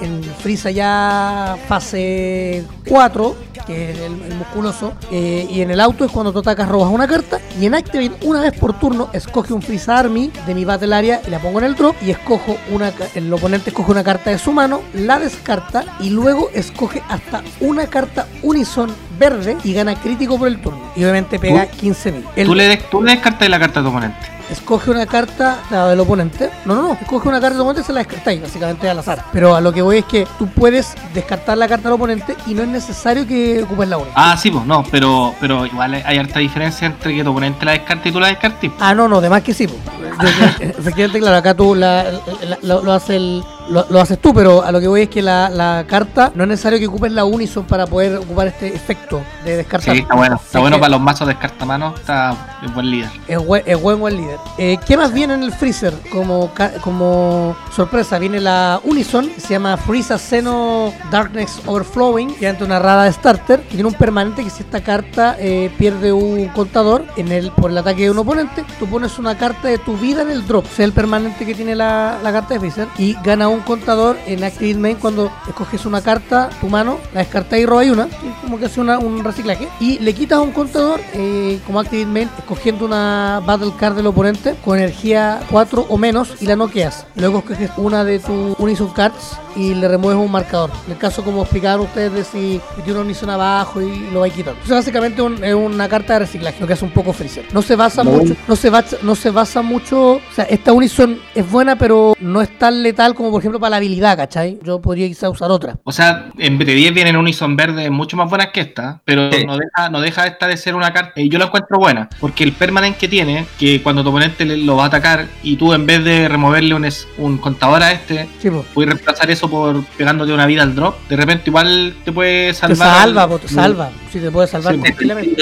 en Freeza ya fase 4, que es el, musculoso, eh, y en el auto es cuando tú atacas, robas una carta, y en Activate una vez por turno escoge un Freeza Army de mi Battle Area y la pongo en el drop, y escojo una, el oponente escoge una carta de su mano, la descarta, y luego escoge hasta una carta Unison verde y gana crítico por el turno. Y obviamente pega 15.000. ¿Tú le, tú le descartas la carta a tu oponente escoge una carta la del oponente. No, no, no, escoge una carta del oponente y se la descartáis, básicamente al azar. Pero a lo que voy es que tú puedes descartar la carta del oponente y no es necesario que ocupes la única. Ah, sí, pues no, pero, pero igual hay harta diferencia entre que tu oponente la descarte y tú la descartes. Ah, no, no, además que sí, pues. efectivamente, claro, acá tú lo, hace el, lo, haces tú, pero a lo que voy es que la, carta no es necesario que ocupes la Unison para poder ocupar este efecto de descartar. Sí, está bueno. Está bueno para los mazos descartamanos, está es buen líder. Es buen, es buen, buen líder. Eh, ¿Qué más viene en el freezer? Como, como sorpresa, viene la Unison, que se llama Freeza Seno Darkness Overflowing, que es una rara de starter, que tiene un permanente que si esta carta eh, pierde un contador en el, por el ataque de un oponente, tú pones una carta de tu vida en el drop, sea el permanente que tiene la, la carta de freezer, y gana un contador en Active Main cuando escoges una carta, tu mano, la descartas y robas una, como que hace una, un reciclaje, y le quitas un contador eh, como Active Main escogiendo una Battle Card del oponente con energía 4 o menos y la noqueas. Luego escoges una de tus Unison Cards y le remueves un marcador. En el caso como explicaron ustedes de si tiene una Unison abajo y lo vais quitando. Entonces básicamente es una carta de reciclaje, lo que hace un poco Freezer. No se basa mucho, no se basa, no se basa mucho, o sea, esta Unison es buena pero no es tan letal como por ejemplo para la habilidad, ¿cachai? Yo podría quizá usar otra. O sea, en BT10 vienen Unison verde mucho más buenas que esta, pero no, deja, no deja esta de ser una carta, y yo la encuentro buena, porque el permanente que tiene, que cuando tu oponente lo va a atacar y tú en vez de removerle un, un contador a este, puedes reemplazar eso por pegándote una vida al drop, de repente igual te puede salvar. Te salva, te salva, sí, te puede salvar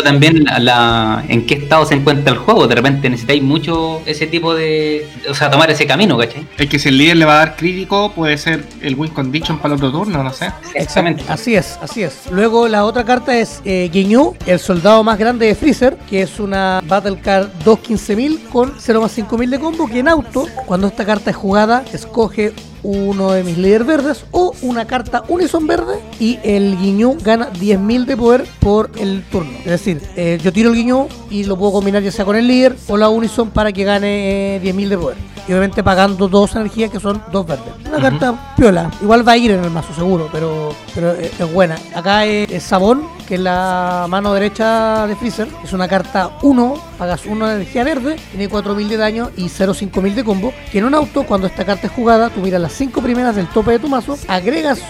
También la, en qué estado se encuentra el juego, de repente necesitáis mucho ese tipo de, o sea, tomar ese camino, ¿cachai? Es que si el líder le va a dar crítico, puede ser el win condition para el otro turno, no sé. Exactamente. Así es, así es. Luego la otra carta es eh, el soldado más grande de Freezer, que es una Battle Card 2 15000 con 0 más 5000 de combo, que en auto, cuando esta carta es jugada, escoge uno de mis líderes verdes o una carta Unison verde y el guiño gana 10.000 de poder por el turno. Es decir, eh, yo tiro el guiño y lo puedo combinar ya sea con el líder o la Unison para que gane 10.000 eh, de poder. Y obviamente pagando dos energías que son dos verdes. Una carta piola. Igual va a ir en el mazo seguro, pero, pero es, buena. Acá es, Sabón, que es la mano derecha de Freezer. Es una carta 1, pagas 1 de energía verde, tiene 4.000 de daño y 0.5000 de combo. Que en un auto, cuando esta carta es jugada, tú miras las 5 primeras del tope de tu mazo, agregas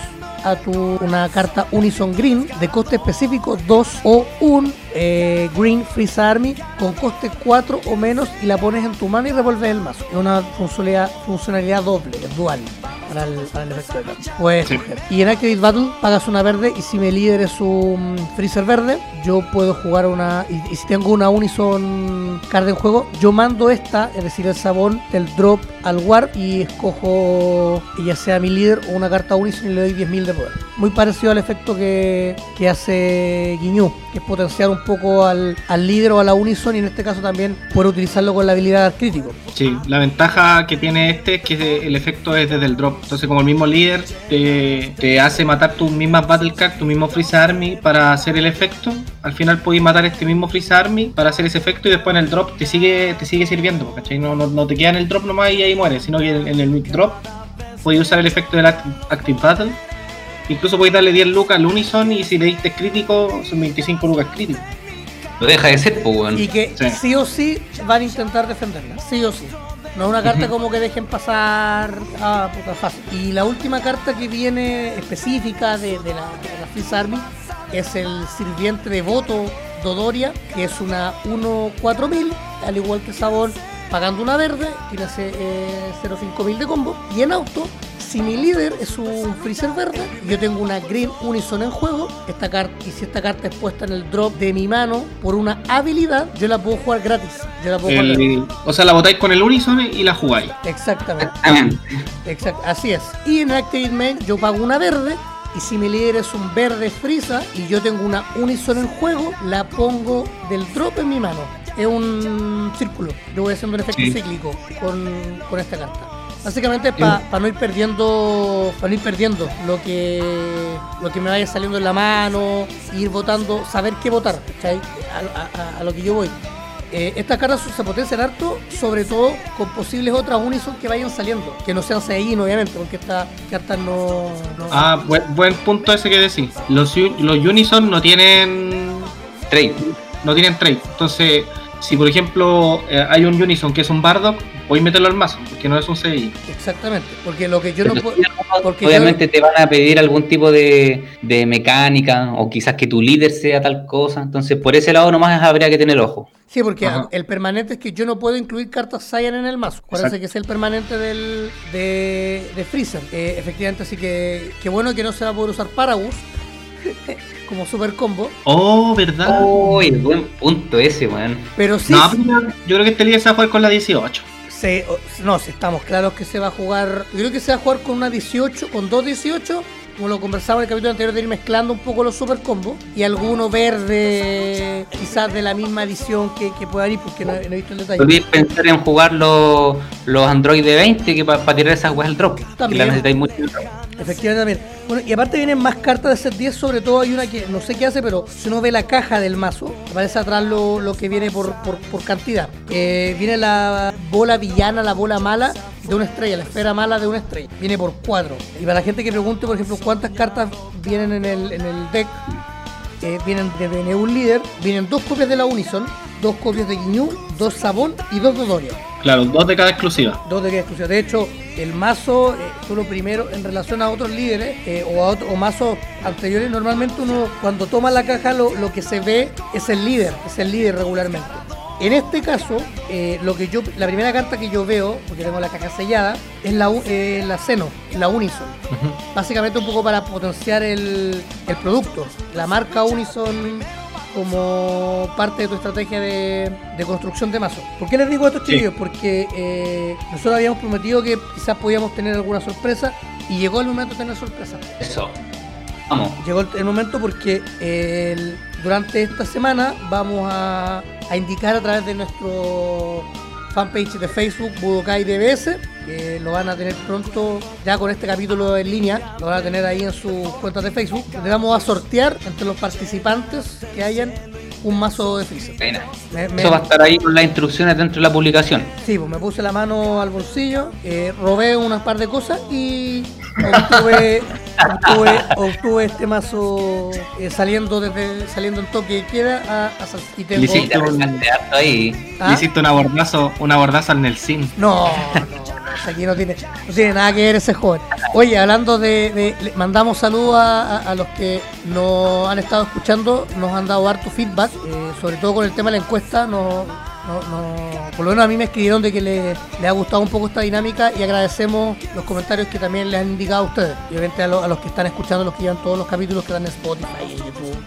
a tu una carta Unison Green de coste específico 2 o un eh, Green Freeze Army con coste 4 o menos y la pones en tu mano y revuelves el mazo. Es una funcionalidad, funcionalidad doble, es dual para el, para el efecto de. Puedes Y en Activate Battle pagas una verde y si mi líder es un Freezer verde, yo puedo jugar una. Y, si tengo una Unison card en juego, yo mando esta, es decir, el sabón del drop al War y escojo ya sea mi líder o una carta Unison y le doy 10.000 de poder. Muy parecido al efecto que, que hace Guiñú, que es potenciar un poco al, al líder o a la Unison y en este caso también puede utilizarlo con la habilidad crítico. Sí, la ventaja que tiene este es que el efecto es desde el drop. Entonces, como el mismo líder te, te hace matar tus mismas Battle Card, tu mismo Freeze Army para hacer el efecto, al final puedes matar este mismo Freeze Army para hacer ese efecto y después en el drop te sigue, te sigue sirviendo, ¿cachai? No, no, te queda en el drop nomás y ahí mueres, sino que en, el drop puedes usar el efecto del Active Battle. Incluso puedes darle 10 lucas al Unison y si le diste crítico, son 25 lucas críticos. Lo deja de ser, pues, Y que sí. o sí van a intentar defenderla, sí o sí. No es una carta como que dejen pasar a puta fácil. Y la última carta que viene específica de, la, de la Army es el sirviente de voto Dodoria, que es una 1-4000, al igual que Sabor, pagando una verde, tiene eh, 0.5000 de combo. Y en auto si mi líder es un freezer verde, yo tengo una Green Unison en juego, esta carta, y si esta carta es puesta en el drop de mi mano por una habilidad, yo la puedo jugar gratis. O sea, la botáis con el Unison y la jugáis. Exactamente. Exacto, así es. Y en Activate Main yo pago una verde y si mi líder es un verde frisa y yo tengo una Unison en juego, la pongo del drop en mi mano. Es un círculo. Yo voy haciendo un efecto cíclico con, con esta carta. Básicamente para no ir perdiendo, para no ir perdiendo lo que lo que me vaya saliendo en la mano, ir votando, saber qué votar, A, lo que yo voy. Eh, estas cartas se potencian harto, sobre todo con posibles otras Unison que vayan saliendo, que no sean Seijin, obviamente, porque estas cartas no, Ah, buen, punto ese que decís. Los, los Unison no tienen trade. No tienen trade. Entonces, si por ejemplo eh, hay un Unison que es un Bardock, voy a meterlo al mazo, porque no es un CI. Exactamente, porque lo que yo no puedo... porque obviamente te van a pedir algún tipo de, de mecánica o quizás que tu líder sea tal cosa. Entonces, por ese lado nomás habría que tener ojo. Sí, porque Ajá. el permanente es que yo no puedo incluir cartas Saiyan en el mazo. Exacto. que es el permanente del, de, de Freezer. Eh, efectivamente, así que qué bueno que no se va a poder usar Paragus como super combo. Oh, ¿verdad? Uy, buen punto ese, weón. Pero sí, no, pero yo creo que este líder se va a jugar con la 18. se, o- no, si estamos claros que se va a jugar. Yo creo que se va a jugar con una 18, con dos 18. Como lo conversaba en el capítulo anterior de ir mezclando un poco los super combos. Y alguno verde, quizás de la misma edición que, que pueda ir, porque no, no he visto el detalle. Podríais pensar en jugar los, los Android de 20 que para tirar esas weas al drop. Que También. la necesitáis mucho. Efectivamente. Bueno, y aparte vienen más cartas de set 10, sobre todo hay una que no sé qué hace, pero si uno ve la caja del mazo, aparece atrás lo, lo que viene por, por, cantidad. Eh, viene la bola villana, la bola mala de una estrella, la esfera mala de una estrella. Viene por cuatro. Y para la gente que pregunte, por ejemplo, cuántas cartas vienen en el, en el deck, eh, vienen de un líder, vienen dos copias de la Unison, dos copias de Guiñú, dos Sabón y dos Dodoria. Claro, dos de cada exclusiva. Dos de cada exclusiva. De hecho, el mazo, eh, fue lo primero, en relación a otros líderes eh, o a otro- o mazos anteriores, normalmente uno cuando toma la caja lo, lo que se ve es el líder, es el líder regularmente. En este caso, eh, lo que yo, la primera carta que yo veo, porque tengo la caja sellada, es la, eh, la Seno, la Unison. Básicamente un poco para potenciar el, el producto. La marca Unison como parte de tu estrategia de, de construcción de mazo. ¿Por qué les digo esto, Sí. chiquillos? Porque eh, nosotros habíamos prometido que quizás podíamos tener alguna sorpresa y llegó el momento de tener sorpresa. Eso. Vamos. Llegó el, el momento porque eh, el- durante esta semana vamos a, a indicar a través de nuestro fanpage de Facebook Budokai DBS, que lo van a tener pronto ya con este capítulo en línea, lo van a tener ahí en sus cuentas de Facebook. Le vamos a sortear entre los participantes que hayan un mazo de Freezer. Me- me- Eso va a estar ahí con las instrucciones dentro de la publicación. Sí, pues me puse la mano al bolsillo, eh, robé unas par de cosas y obtuve, obtuve, obtuve este mazo eh, saliendo desde saliendo en toque de queda a, a Sal- y tengo- Le hiciste Te un- ahí. ¿Ah? Le hiciste un abordazo, un abordazo al Nelsin. No, no, no, aquí no tiene, no tiene nada que ver ese joven. Oye, hablando de, de- le mandamos saludos a, a- a los que nos han estado escuchando, nos han dado harto feedback, eh, sobre todo con el tema de la encuesta, no, no, por lo menos a mí me escribieron de que le, le ha gustado un poco esta dinámica y agradecemos los comentarios que también les han indicado a ustedes. Y obviamente a, lo- a los que están escuchando, los que llevan todos los capítulos que dan en Spotify en YouTube.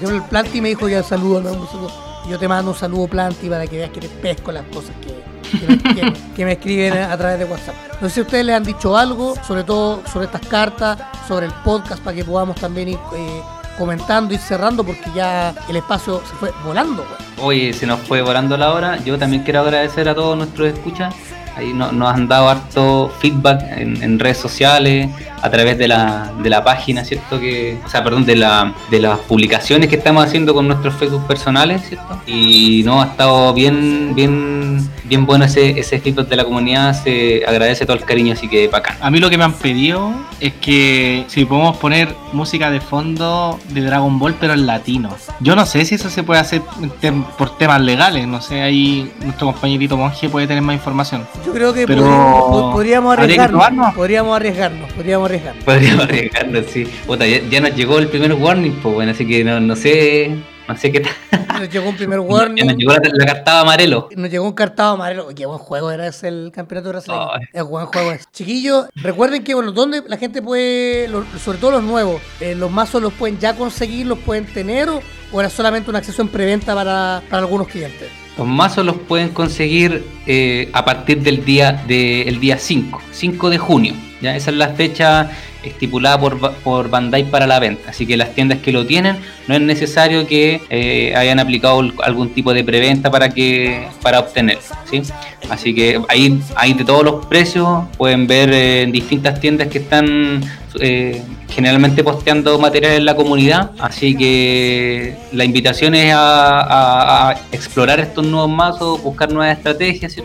Por el Planty me dijo ya saludo, me mando un saludo. Yo te mando un saludo Planty para que veas que te pesco las cosas que, que me, que- que me escriben a través de WhatsApp. No sé si ustedes les han dicho algo, sobre todo sobre estas cartas, sobre el podcast, para que podamos también ir eh, comentando y cerrando, porque ya el espacio se fue volando. Oye, se nos fue volando la hora. Yo también quiero agradecer a todos nuestros escuchas. Ahí no- nos han dado harto feedback en redes sociales, a través de la, de la página, ¿cierto? Que, o sea, perdón, de, la, de las publicaciones que estamos haciendo con nuestros Facebook personales, ¿cierto? Y no, ha estado bien, bien, bien bueno ese, ese feedback de la comunidad. Se agradece todo el cariño, así que bacán. A mí lo que me han pedido es que si podemos poner música de fondo de Dragon Ball, pero en latino. Yo no sé si eso se puede hacer tem- por temas legales. No sé, ahí nuestro compañerito Monje puede tener más información. Yo creo que Pero podríamos, arriesgarnos, podríamos arriesgarnos, podríamos arriesgarnos. Podríamos arriesgarnos, sí. Puta, ya, ya nos llegó el primer warning, pues bueno, así que no, no sé, no sé qué tal. Nos llegó un primer Ya nos warning. llegó la, la cartada amarelo. Nos llegó un cartado amarelo. Qué buen juego era ese el campeonato brasileño. Ay. Es buen juego ese. Chiquillos, recuerden que, bueno, donde la gente puede, lo- sobre todo los nuevos, eh, los mazos los pueden ya conseguir, los pueden tener o, o era solamente un acceso en preventa para, para algunos clientes. Los mazos los pueden conseguir eh, a partir del día del día 5, 5 de junio. ¿Ya? Esa es la fecha estipulada por, por Bandai para la venta. Así que las tiendas que lo tienen no es necesario que eh, hayan aplicado algún tipo de preventa para que para obtenerlo. ¿sí? Así que ahí hay de todos los precios. Pueden ver eh, en distintas tiendas que están eh, generalmente posteando material en la comunidad. Así que la invitación es a, a- a explorar estos nuevos mazos, buscar nuevas estrategias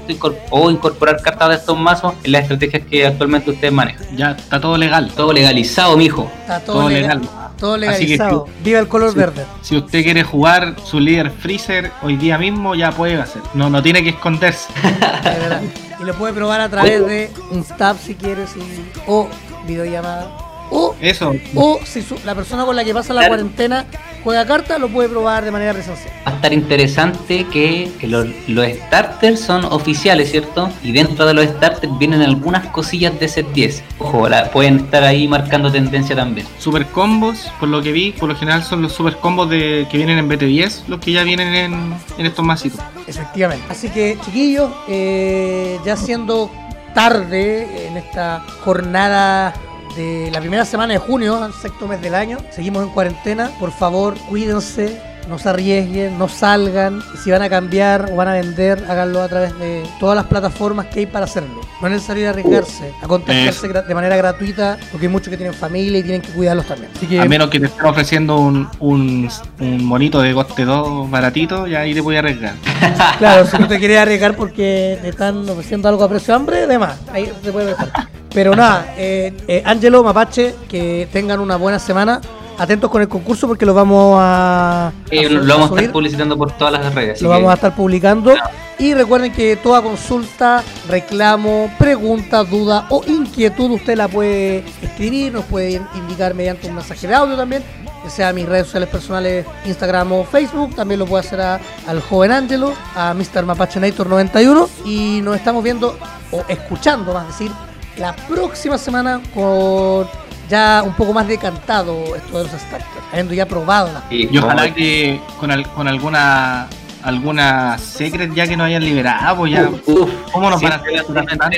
o incorporar cartas de estos mazos en las estrategias que actualmente ustedes manejan. Ya está todo legal. Todo legalizado, mijo. Está todo, Todo legal. legal. Todo Así que legalizado. Viva el color verde. Si usted quiere jugar su líder Freezer hoy día mismo, ya puede hacer. No, no tiene que esconderse. Y lo puede probar a través de un tab si quieres y- o videollamada. O, Eso. o si su- la persona con la que pasa la Claro. cuarentena juega carta, lo puede probar de manera presencial. Va a estar interesante que, que los, los starters son oficiales, ¿cierto? Y dentro de los starters vienen algunas cosillas de set 10. Ojo, la- pueden estar ahí marcando tendencia también. Super combos, por lo que vi, por lo general son los super combos de, que vienen en BT10, los que ya vienen en, en estos masitos. Efectivamente. Así que, chiquillos, eh, ya siendo tarde en esta jornada de la primera semana de junio, sexto mes del año, seguimos en cuarentena. Por favor, cuídense. No se arriesguen, no salgan. Y si van a cambiar o van a vender, háganlo a través de todas las plataformas que hay para hacerlo. No es necesario arriesgarse, a contagiarse gra- de manera gratuita, porque hay muchos que tienen familia y tienen que cuidarlos también. Así que, A menos que te estén ofreciendo un, un, un monito de coste 2 baratito, ya ahí te voy a arriesgar. Claro, si no te quieres arriesgar porque te están ofreciendo algo a precio de hambre, demás, ahí se puede dejar. Pero nada, eh, eh, Angelo, Mapache, que tengan una buena semana. Atentos con el concurso porque lo vamos a, Eh, lo vamos a estar publicitando por todas las redes. lo vamos a estar publicando. Y recuerden que toda consulta, reclamo, pregunta, duda o inquietud usted la puede escribir, nos puede indicar mediante un mensaje de audio también, que sea a mis redes sociales personales, Instagram o Facebook. También lo puede hacer a- al joven Angelo, a Mr. Mapache Nator 91. Y nos estamos viendo o escuchando, más decir, la próxima semana con ya un poco más decantado esto de los starters, habiendo ya probado las Sí, Y ojalá que con, al- con alguna alguna secret ya que nos hayan liberado, pues ya. Uf, ¿Cómo nos van a siempre hacer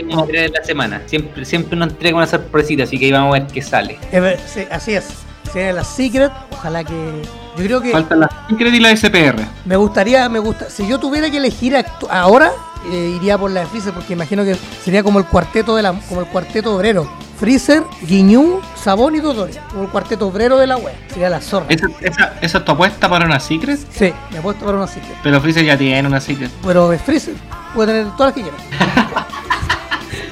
una entrega de la semana. Siempre, siempre nos entrega una sorpresita, así que ahí vamos a ver qué sale. Sí, así es. Si viene la Secret, ojalá que. Yo creo que Faltan las secret y la SPR. me gustaría, me gusta. Si yo tuviera que elegir ahora, eh, iría por la de Freezer, porque imagino que sería como el cuarteto de la, como el cuarteto obrero. Freezer, Guiñú, Sabón y Dodori. El cuarteto obrero de la web. Sería la zorra. ¿Esa, esa, esa es tu apuesta para una secret? Sí, me apuesto para una Secret. Pero Freezer ya tiene una secret. Pero es Freezer. Puede tener todas las que quiera.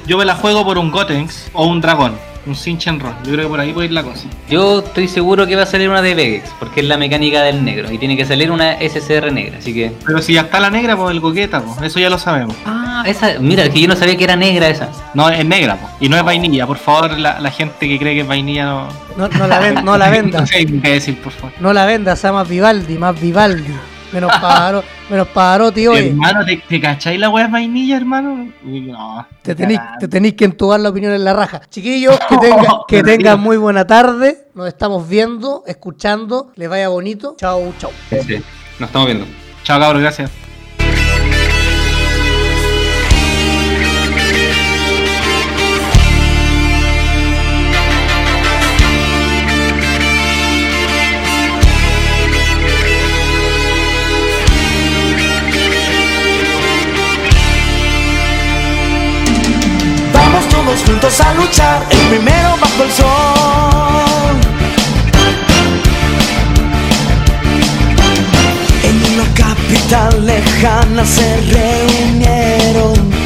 Yo me la juego por un Gotenks o un dragón. Un Sinchenron. Yo creo que por ahí puede ir la cosa. Yo estoy seguro que va a salir una de Vegex, porque es la mecánica del negro, y tiene que salir una SCR negra, así que... Pero si ya está la negra, pues el coqueta, pues. Eso ya lo sabemos. Ah, esa, mira, es que yo no sabía que era negra esa. No, es negra, pues. Y no es vainilla. Por favor, la, la gente que cree que es vainilla no. No, no la, ven- no la venda. No imbécil, por favor. No la venda, sea más Vivaldi, más Vivaldi. Menos paro, menos Pavarotti hoy. Hermano, ¿te, te cacháis la weá vainilla, hermano? No. Te tenéis, te tenéis que entubar la opinión en la raja. Chiquillos, que, tenga- que tengan muy buena tarde. Nos estamos viendo, escuchando. Les vaya bonito. Chau, chau. Sí, nos estamos viendo. Chao, cabros, gracias. juntos a luchar, el primero bajo el sol. En una capital lejana se reunieron